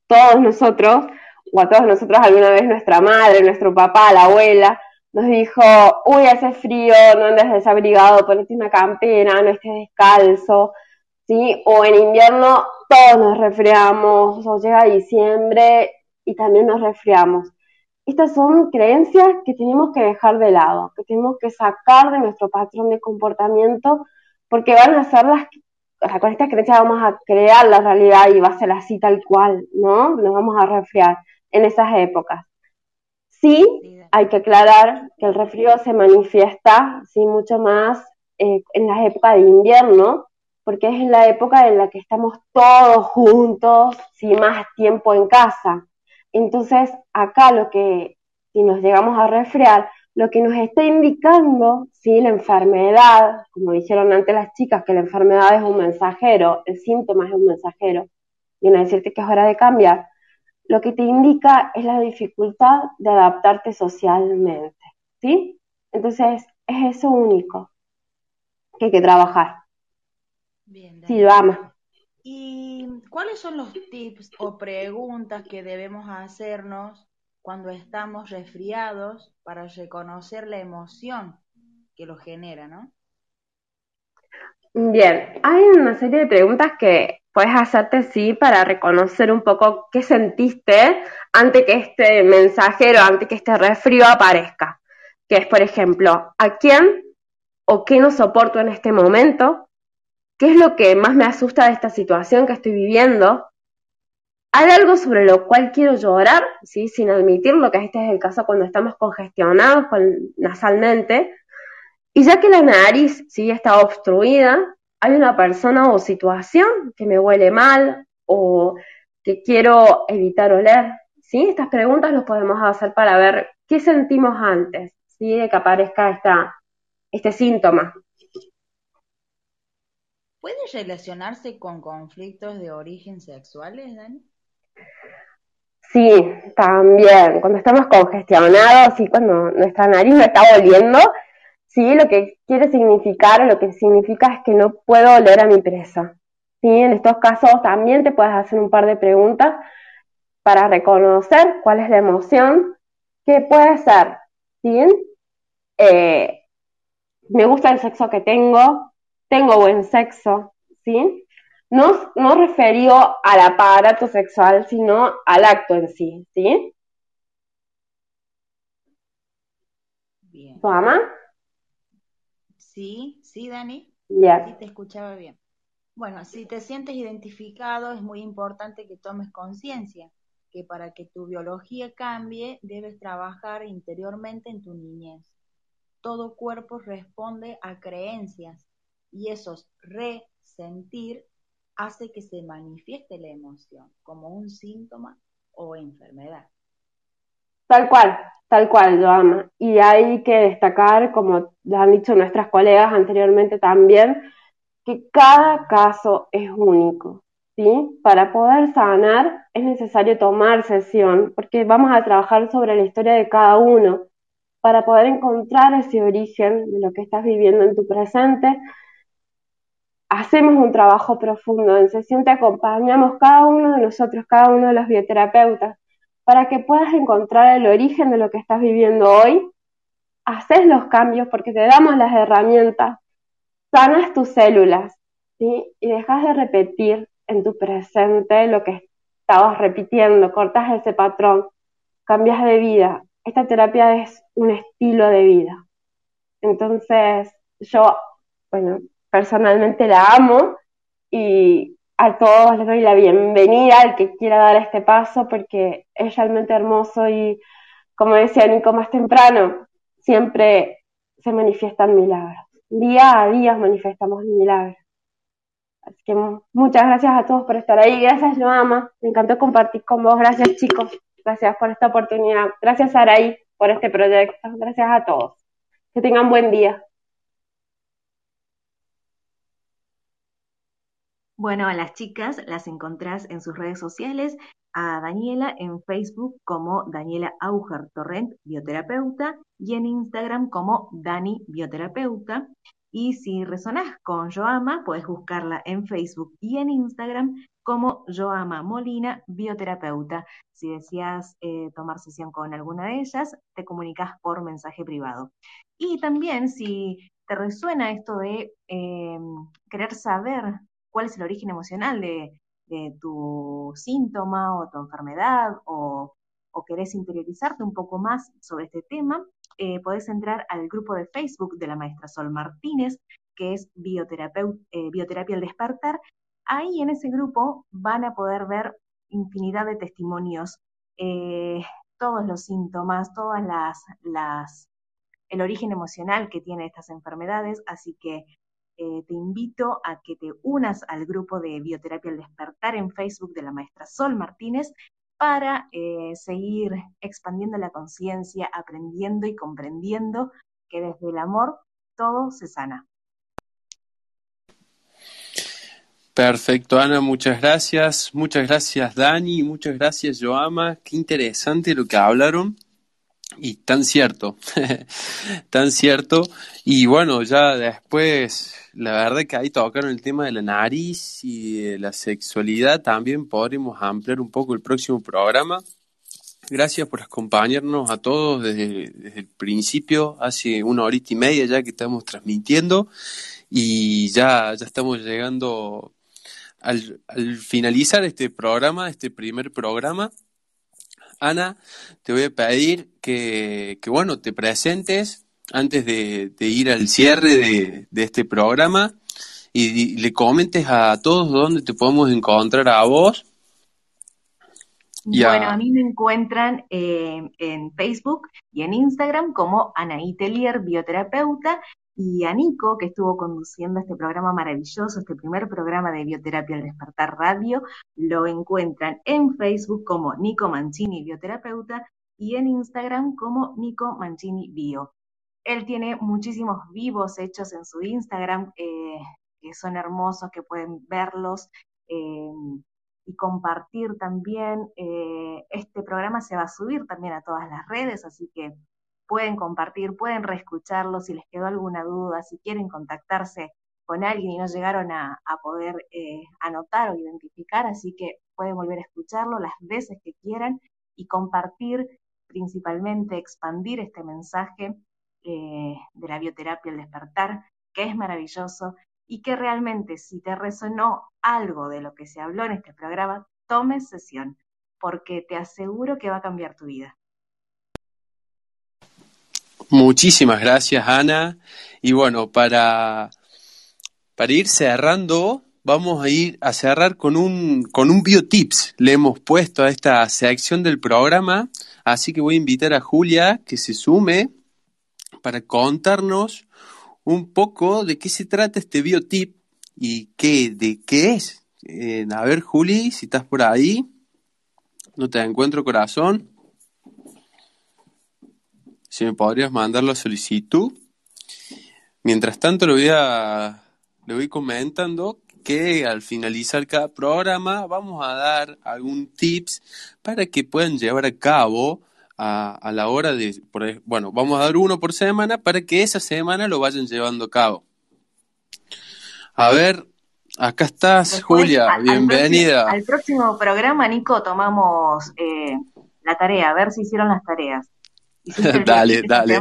todos nosotros, o a todos nosotros alguna vez nuestra madre, nuestro papá, la abuela, nos dijo, uy, hace frío, no andes desabrigado, ponete una campera, no estés descalzo, ¿sí? O en invierno todos nos resfriamos, o llega diciembre y también nos resfriamos. Estas son creencias que tenemos que dejar de lado, que tenemos que sacar de nuestro patrón de comportamiento, porque van a ser las, o sea, con estas creencias vamos a crear la realidad y va a ser así tal cual, ¿no? Nos vamos a resfriar en esas épocas. Sí, hay que aclarar que el resfrío se manifiesta sí, mucho más eh, en las épocas de invierno, porque es la época en la que estamos todos juntos, sí, más tiempo en casa. Entonces, acá lo que, si nos llegamos a resfriar, lo que nos está indicando, sí, la enfermedad, como dijeron antes las chicas, que la enfermedad es un mensajero, el síntoma es un mensajero, viene a decirte que es hora de cambiar, lo que te indica es la dificultad de adaptarte socialmente, ¿sí? Entonces, es eso único que hay que trabajar. Bien, sí, lo ama. ¿Y cuáles son los tips o preguntas que debemos hacernos cuando estamos resfriados para reconocer la emoción que lo genera, no? Bien, hay una serie de preguntas que puedes hacerte sí para reconocer un poco qué sentiste antes que este mensajero, antes que este resfrío aparezca. Que es, por ejemplo, ¿a quién o qué no soporto en este momento? ¿Qué es lo que más me asusta de esta situación que estoy viviendo? ¿Hay algo sobre lo cual quiero llorar? ¿sí? Sin admitirlo, que este es el caso cuando estamos congestionados con, nasalmente. Y ya que la nariz ¿sí? está obstruida, hay una persona o situación que me huele mal o que quiero evitar oler. ¿sí? Estas preguntas las podemos hacer para ver qué sentimos antes ¿sí? de que aparezca esta, este síntoma. ¿Puede relacionarse con conflictos de origen sexuales, Dani? Sí, también. Cuando estamos congestionados, y cuando nuestra nariz no está oliendo, sí, lo que quiere significar, lo que significa es que no puedo oler a mi presa. Sí, en estos casos también te puedes hacer un par de preguntas para reconocer cuál es la emoción que puede ser, ¿sí? Eh, me gusta el sexo que tengo, tengo buen sexo, ¿sí? No, no referido al aparato sexual, sino al acto en sí, ¿sí? Bien. ¿Tu ama? Sí, sí, Dani. Ya. Sí, te escuchaba bien. Bueno, si te sientes identificado, es muy importante que tomes conciencia que para que tu biología cambie, debes trabajar interiormente en tu niñez. Todo cuerpo responde a creencias y esos resentir hace que se manifieste la emoción como un síntoma o enfermedad. Tal cual, tal cual, Joana. Y hay que destacar, como han dicho nuestras colegas anteriormente también, que cada caso es único. ¿sí? Para poder sanar es necesario tomar sesión, porque vamos a trabajar sobre la historia de cada uno, para poder encontrar ese origen de lo que estás viviendo en tu presente. Hacemos un trabajo profundo, en sesión te acompañamos cada uno de nosotros, cada uno de los bioterapeutas, para que puedas encontrar el origen de lo que estás viviendo hoy, haces los cambios porque te damos las herramientas, sanas tus células, ¿sí? Y dejas de repetir en tu presente lo que estabas repitiendo, cortas ese patrón, cambias de vida. Esta terapia es un estilo de vida. Entonces, yo, bueno, personalmente la amo y a todos les doy la bienvenida al que quiera dar este paso porque es realmente hermoso y, como decía Nico más temprano, siempre se manifiestan milagros. Día a día manifestamos milagros. Así que muchas gracias a todos por estar ahí. Gracias, Joama. Me encantó compartir con vos. Gracias, chicos. Gracias por esta oportunidad. Gracias, Araí, por este proyecto. Gracias a todos. Que tengan buen día. Bueno, a las chicas las encontrás en sus redes sociales, a Daniela en Facebook como Daniela Auger Torrent, bioterapeuta, y en Instagram como Dani Bioterapeuta. Y si resonás con Joama, puedes buscarla en Facebook y en Instagram como Joama Molina, bioterapeuta. Si deseas eh, tomar sesión con alguna de ellas, te comunicas por mensaje privado. Y también si te resuena esto de em, querer saber cuál es el origen emocional de, tu síntoma o tu enfermedad o, o querés interiorizarte un poco más sobre este tema, eh, podés entrar al grupo de Facebook de la maestra Sol Martínez, que es eh, Bioterapia al Despertar. Ahí en ese grupo van a poder ver infinidad de testimonios, eh, todos los síntomas, todas las, las, el origen emocional que tiene estas enfermedades, así que te invito a que te unas al grupo de Bioterapia al Despertar en Facebook de la maestra Sol Martínez para eh, seguir expandiendo la conciencia, aprendiendo y comprendiendo que desde el amor todo se sana. Perfecto, Ana, muchas gracias. Muchas gracias, Dani. Muchas gracias, Joama. Qué interesante lo que hablaron. Y tan cierto, (laughs) tan cierto. Y bueno, ya después, la verdad que ahí tocaron el tema de la nariz y de la sexualidad. También podremos ampliar un poco el próximo programa. Gracias por acompañarnos a todos desde, el principio, hace una horita y media ya que estamos transmitiendo y ya, ya estamos llegando al, al finalizar este programa, este primer programa. Ana, te voy a pedir que, bueno, te presentes antes de, ir al cierre de, este programa y, le comentes a todos dónde te podemos encontrar a vos. bueno, a mí me encuentran eh, en Facebook y en Instagram como Anaí Telier, bioterapeuta, y a Nico, que estuvo conduciendo este programa maravilloso, este primer programa de Bioterapia al Despertar Radio, lo encuentran en Facebook como Nico Mancini, bioterapeuta, y en Instagram como Nico Mancini Bio. Él tiene muchísimos vivos hechos en su Instagram, eh, que son hermosos, que pueden verlos eh, y compartir también. Eh, este programa se va a subir también a todas las redes, así que pueden compartir, pueden reescucharlo si les quedó alguna duda, si quieren contactarse con alguien y no llegaron a, poder eh, anotar o identificar, así que pueden volver a escucharlo las veces que quieran y compartir, principalmente expandir este mensaje eh, de la bioterapia, el despertar, que es maravilloso y que realmente si te resonó algo de lo que se habló en este programa, tomes sesión, porque te aseguro que va a cambiar tu vida. Muchísimas gracias, Ana. Y bueno, para, para ir cerrando, vamos a ir a cerrar con un, con un biotips. Le hemos puesto a esta sección del programa, así que voy a invitar a Julia que se sume para contarnos un poco de qué se trata este biotip y qué, de qué es. Eh, a ver, Juli, si estás por ahí, no te encuentro corazón. Si me podrías mandar la solicitud. Mientras tanto, lo voy a, le voy comentando que al finalizar cada programa vamos a dar algún tips para que puedan llevar a cabo a, la hora de, bueno, vamos a dar uno por semana para que esa semana lo vayan llevando a cabo. A ver, acá estás, Julia, bienvenida. Al próximo, programa, Nico, tomamos eh, la tarea, a ver si hicieron las tareas. (laughs) dale, dale.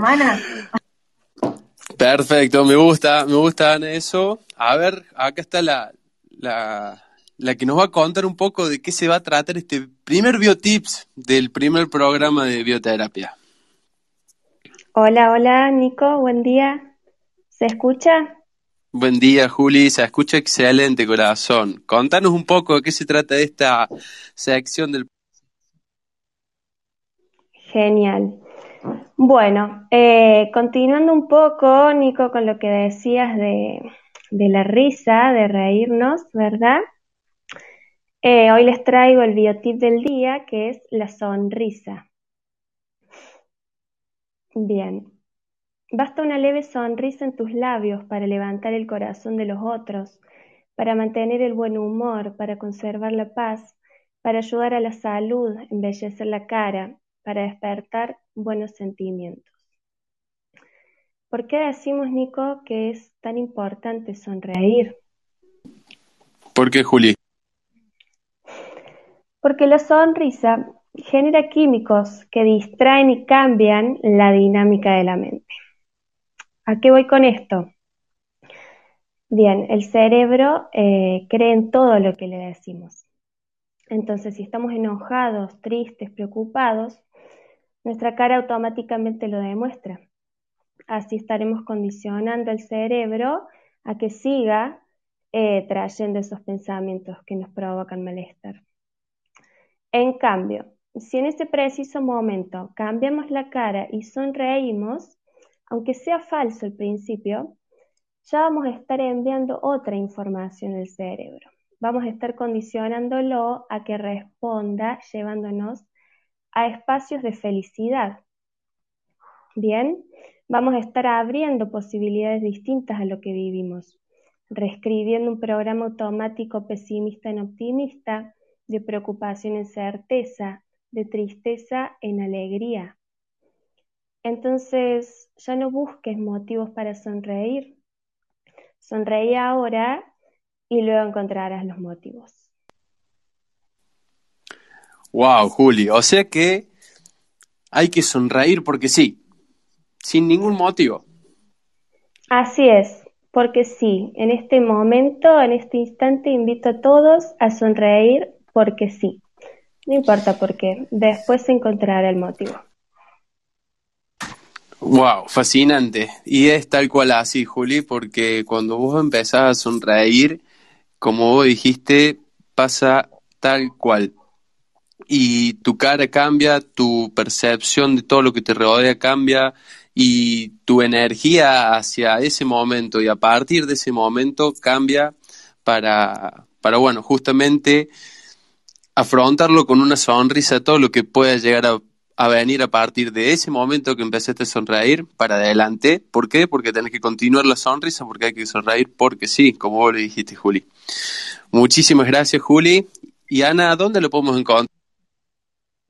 Perfecto, me gusta, me gusta eso. A ver, acá está la, la, la que nos va a contar un poco de qué se va a tratar este primer biotips del primer programa de bioterapia. Hola, hola, Nico, buen día. ¿Se escucha? Buen día, Juli, se escucha excelente, corazón. Contanos un poco de qué se trata esta sección del... Genial. Bueno, eh, continuando un poco, Nico, con lo que decías de, la risa, de reírnos, ¿verdad? Eh, hoy les traigo el biotip del día, que es la sonrisa. Bien, basta una leve sonrisa en tus labios para levantar el corazón de los otros, para mantener el buen humor, para conservar la paz, para ayudar a la salud, embellecer la cara, para despertar buenos sentimientos. ¿Por qué decimos, Nico, que es tan importante sonreír? ¿Por qué, Juli? Porque la sonrisa genera químicos que distraen y cambian la dinámica de la mente. ¿A qué voy con esto? Bien, el cerebro eh, cree en todo lo que le decimos. Entonces, si estamos enojados, tristes, preocupados, nuestra cara automáticamente lo demuestra. Así estaremos condicionando el cerebro a que siga eh, trayendo esos pensamientos que nos provocan malestar. En cambio, si en ese preciso momento cambiamos la cara y sonreímos, aunque sea falso al principio, ya vamos a estar enviando otra información al cerebro. Vamos a estar condicionándolo a que responda llevándonos a espacios de felicidad. Bien, vamos a estar abriendo posibilidades distintas a lo que vivimos, reescribiendo un programa automático pesimista en optimista, de preocupación en certeza, de tristeza en alegría. Entonces, ya no busques motivos para sonreír. Sonreí ahora y luego encontrarás los motivos. Wow, Juli, o sea que hay que sonreír porque sí, sin ningún motivo. Así es, porque sí, en este momento, en este instante, invito a todos a sonreír porque sí. No importa por qué, después se encontrará el motivo. Wow, fascinante. Y es tal cual así, Juli, porque cuando vos empezás a sonreír, como vos dijiste, pasa tal cual y tu cara cambia, tu percepción de todo lo que te rodea cambia y tu energía hacia ese momento y a partir de ese momento cambia para, para bueno, justamente afrontarlo con una sonrisa, todo lo que pueda llegar a, venir a partir de ese momento que empezaste a sonreír para adelante. ¿Por qué? Porque tenés que continuar la sonrisa, porque hay que sonreír porque sí, como vos le dijiste, Juli. Muchísimas gracias, Juli. Y Ana, ¿dónde lo podemos encontrar?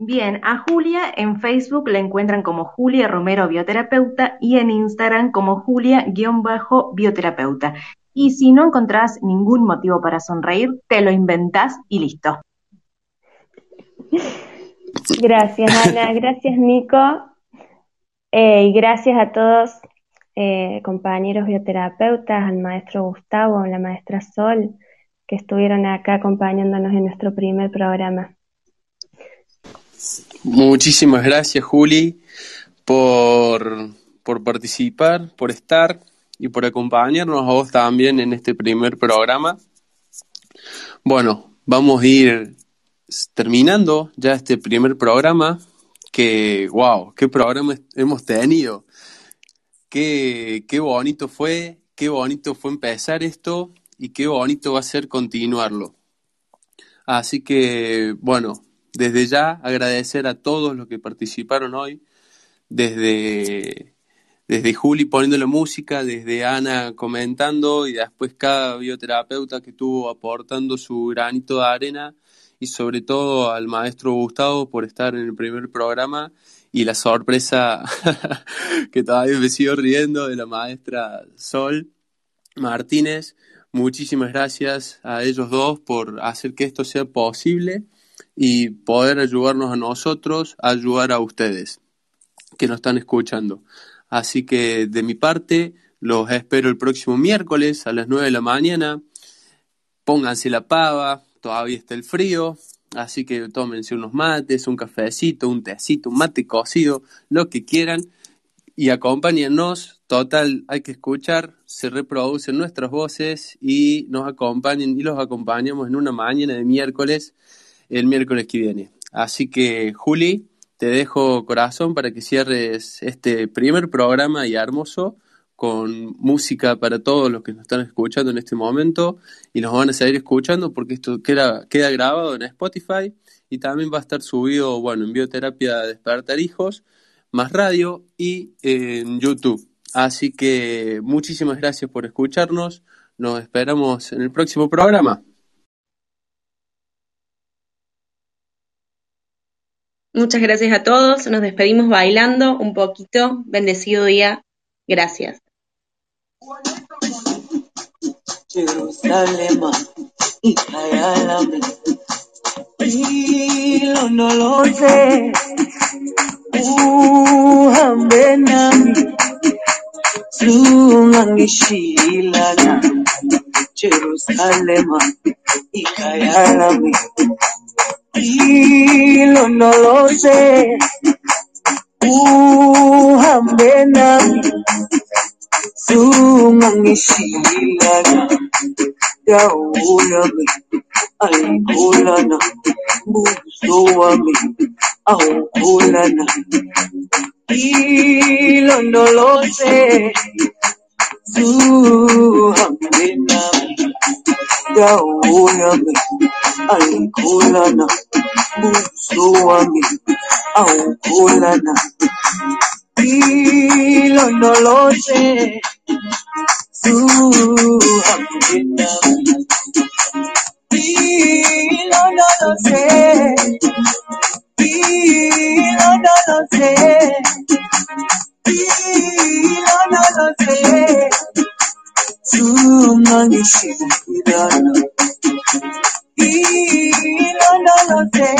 Bien, a Julia en Facebook la encuentran como Julia Romero Bioterapeuta y en Instagram como Julia-Bioterapeuta. Y si no encontrás ningún motivo para sonreír, te lo inventás y listo. Gracias, Ana. (laughs) Gracias, Nico. Eh, y gracias a todos, eh, compañeros bioterapeutas, al maestro Gustavo, a la maestra Sol, que estuvieron acá acompañándonos en nuestro primer programa. Muchísimas gracias, Juli, por, por participar, por estar y por acompañarnos a vos también en este primer programa. Bueno, vamos a ir terminando ya este primer programa. Que, wow, qué programa hemos tenido. Qué, qué bonito fue, qué bonito fue empezar esto y qué bonito va a ser continuarlo. Así que, bueno, desde ya agradecer a todos los que participaron hoy, desde, desde Juli poniendo la música, desde Ana comentando y después cada bioterapeuta que estuvo aportando su granito de arena y sobre todo al maestro Gustavo por estar en el primer programa y la sorpresa (laughs) que todavía me sigo riendo de la maestra Sol Martínez. Muchísimas gracias a ellos dos por hacer que esto sea posible y poder ayudarnos a nosotros, ayudar a ustedes que nos están escuchando. Así que de mi parte, los espero el próximo miércoles a las 9 de la mañana. Pónganse la pava, todavía está el frío, así que tómense unos mates, un cafecito, un tecito, un mate cocido, lo que quieran y acompáñennos. Total, hay que escuchar, se reproducen nuestras voces y nos acompañen y los acompañamos en una mañana de miércoles el miércoles que viene. Así que, Juli, te dejo corazón para que cierres este primer programa y hermoso con música para todos los que nos están escuchando en este momento y nos van a seguir escuchando porque esto queda, queda grabado en Spotify y también va a estar subido, bueno, en Bioterapia Despertar Hijos, más radio y en YouTube. Así que muchísimas gracias por escucharnos. Nos esperamos en el próximo programa. Muchas gracias a todos. Nos despedimos bailando un poquito. Bendecido día. Gracias. Dilo, no lo sé. Uhambenam. Sumangishilan. Daulami. Alkulana. Busuami. Aukulana. Dilo, no lo sé juu amina ya uyami alikula na busu wami aukula na hilo nolote juu amina hilo nolote hilo nolote no lo sé, hilo no lo sé, hilo no lo sé. Zungangishilana, hilo no lo sé,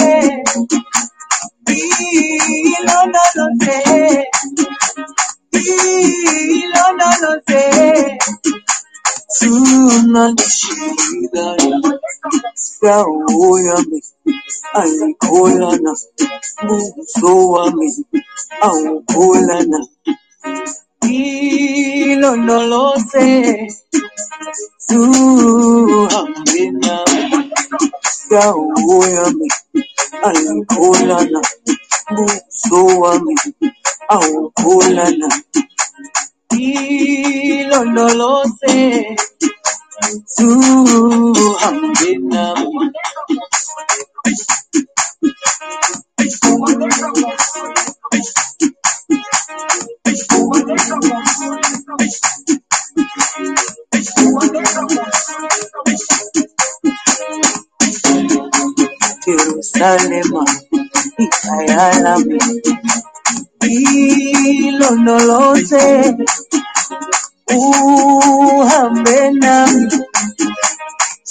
hilo no lo sé, hilo no lo sé. Tunajishindania yao yame aikoyana buso wame aukolana hilo nolose tuambina yao muso aikoyana buso wame aukolana Hilo no lo sé, su Vietnam. Jerusalem, Israel, Hilo no lo sé, uhambe nami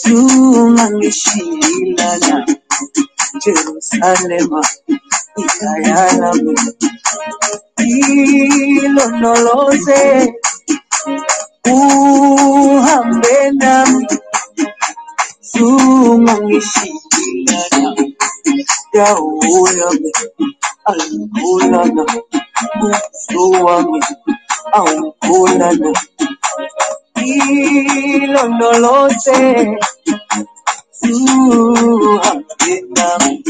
tunangishilana Jerusalema ikayalami. Hilo no lo sé, uhambe nami tunangishilana Yahweh. Angolana, Luami, Angolana. Hilo no lo sé, su Vietnam.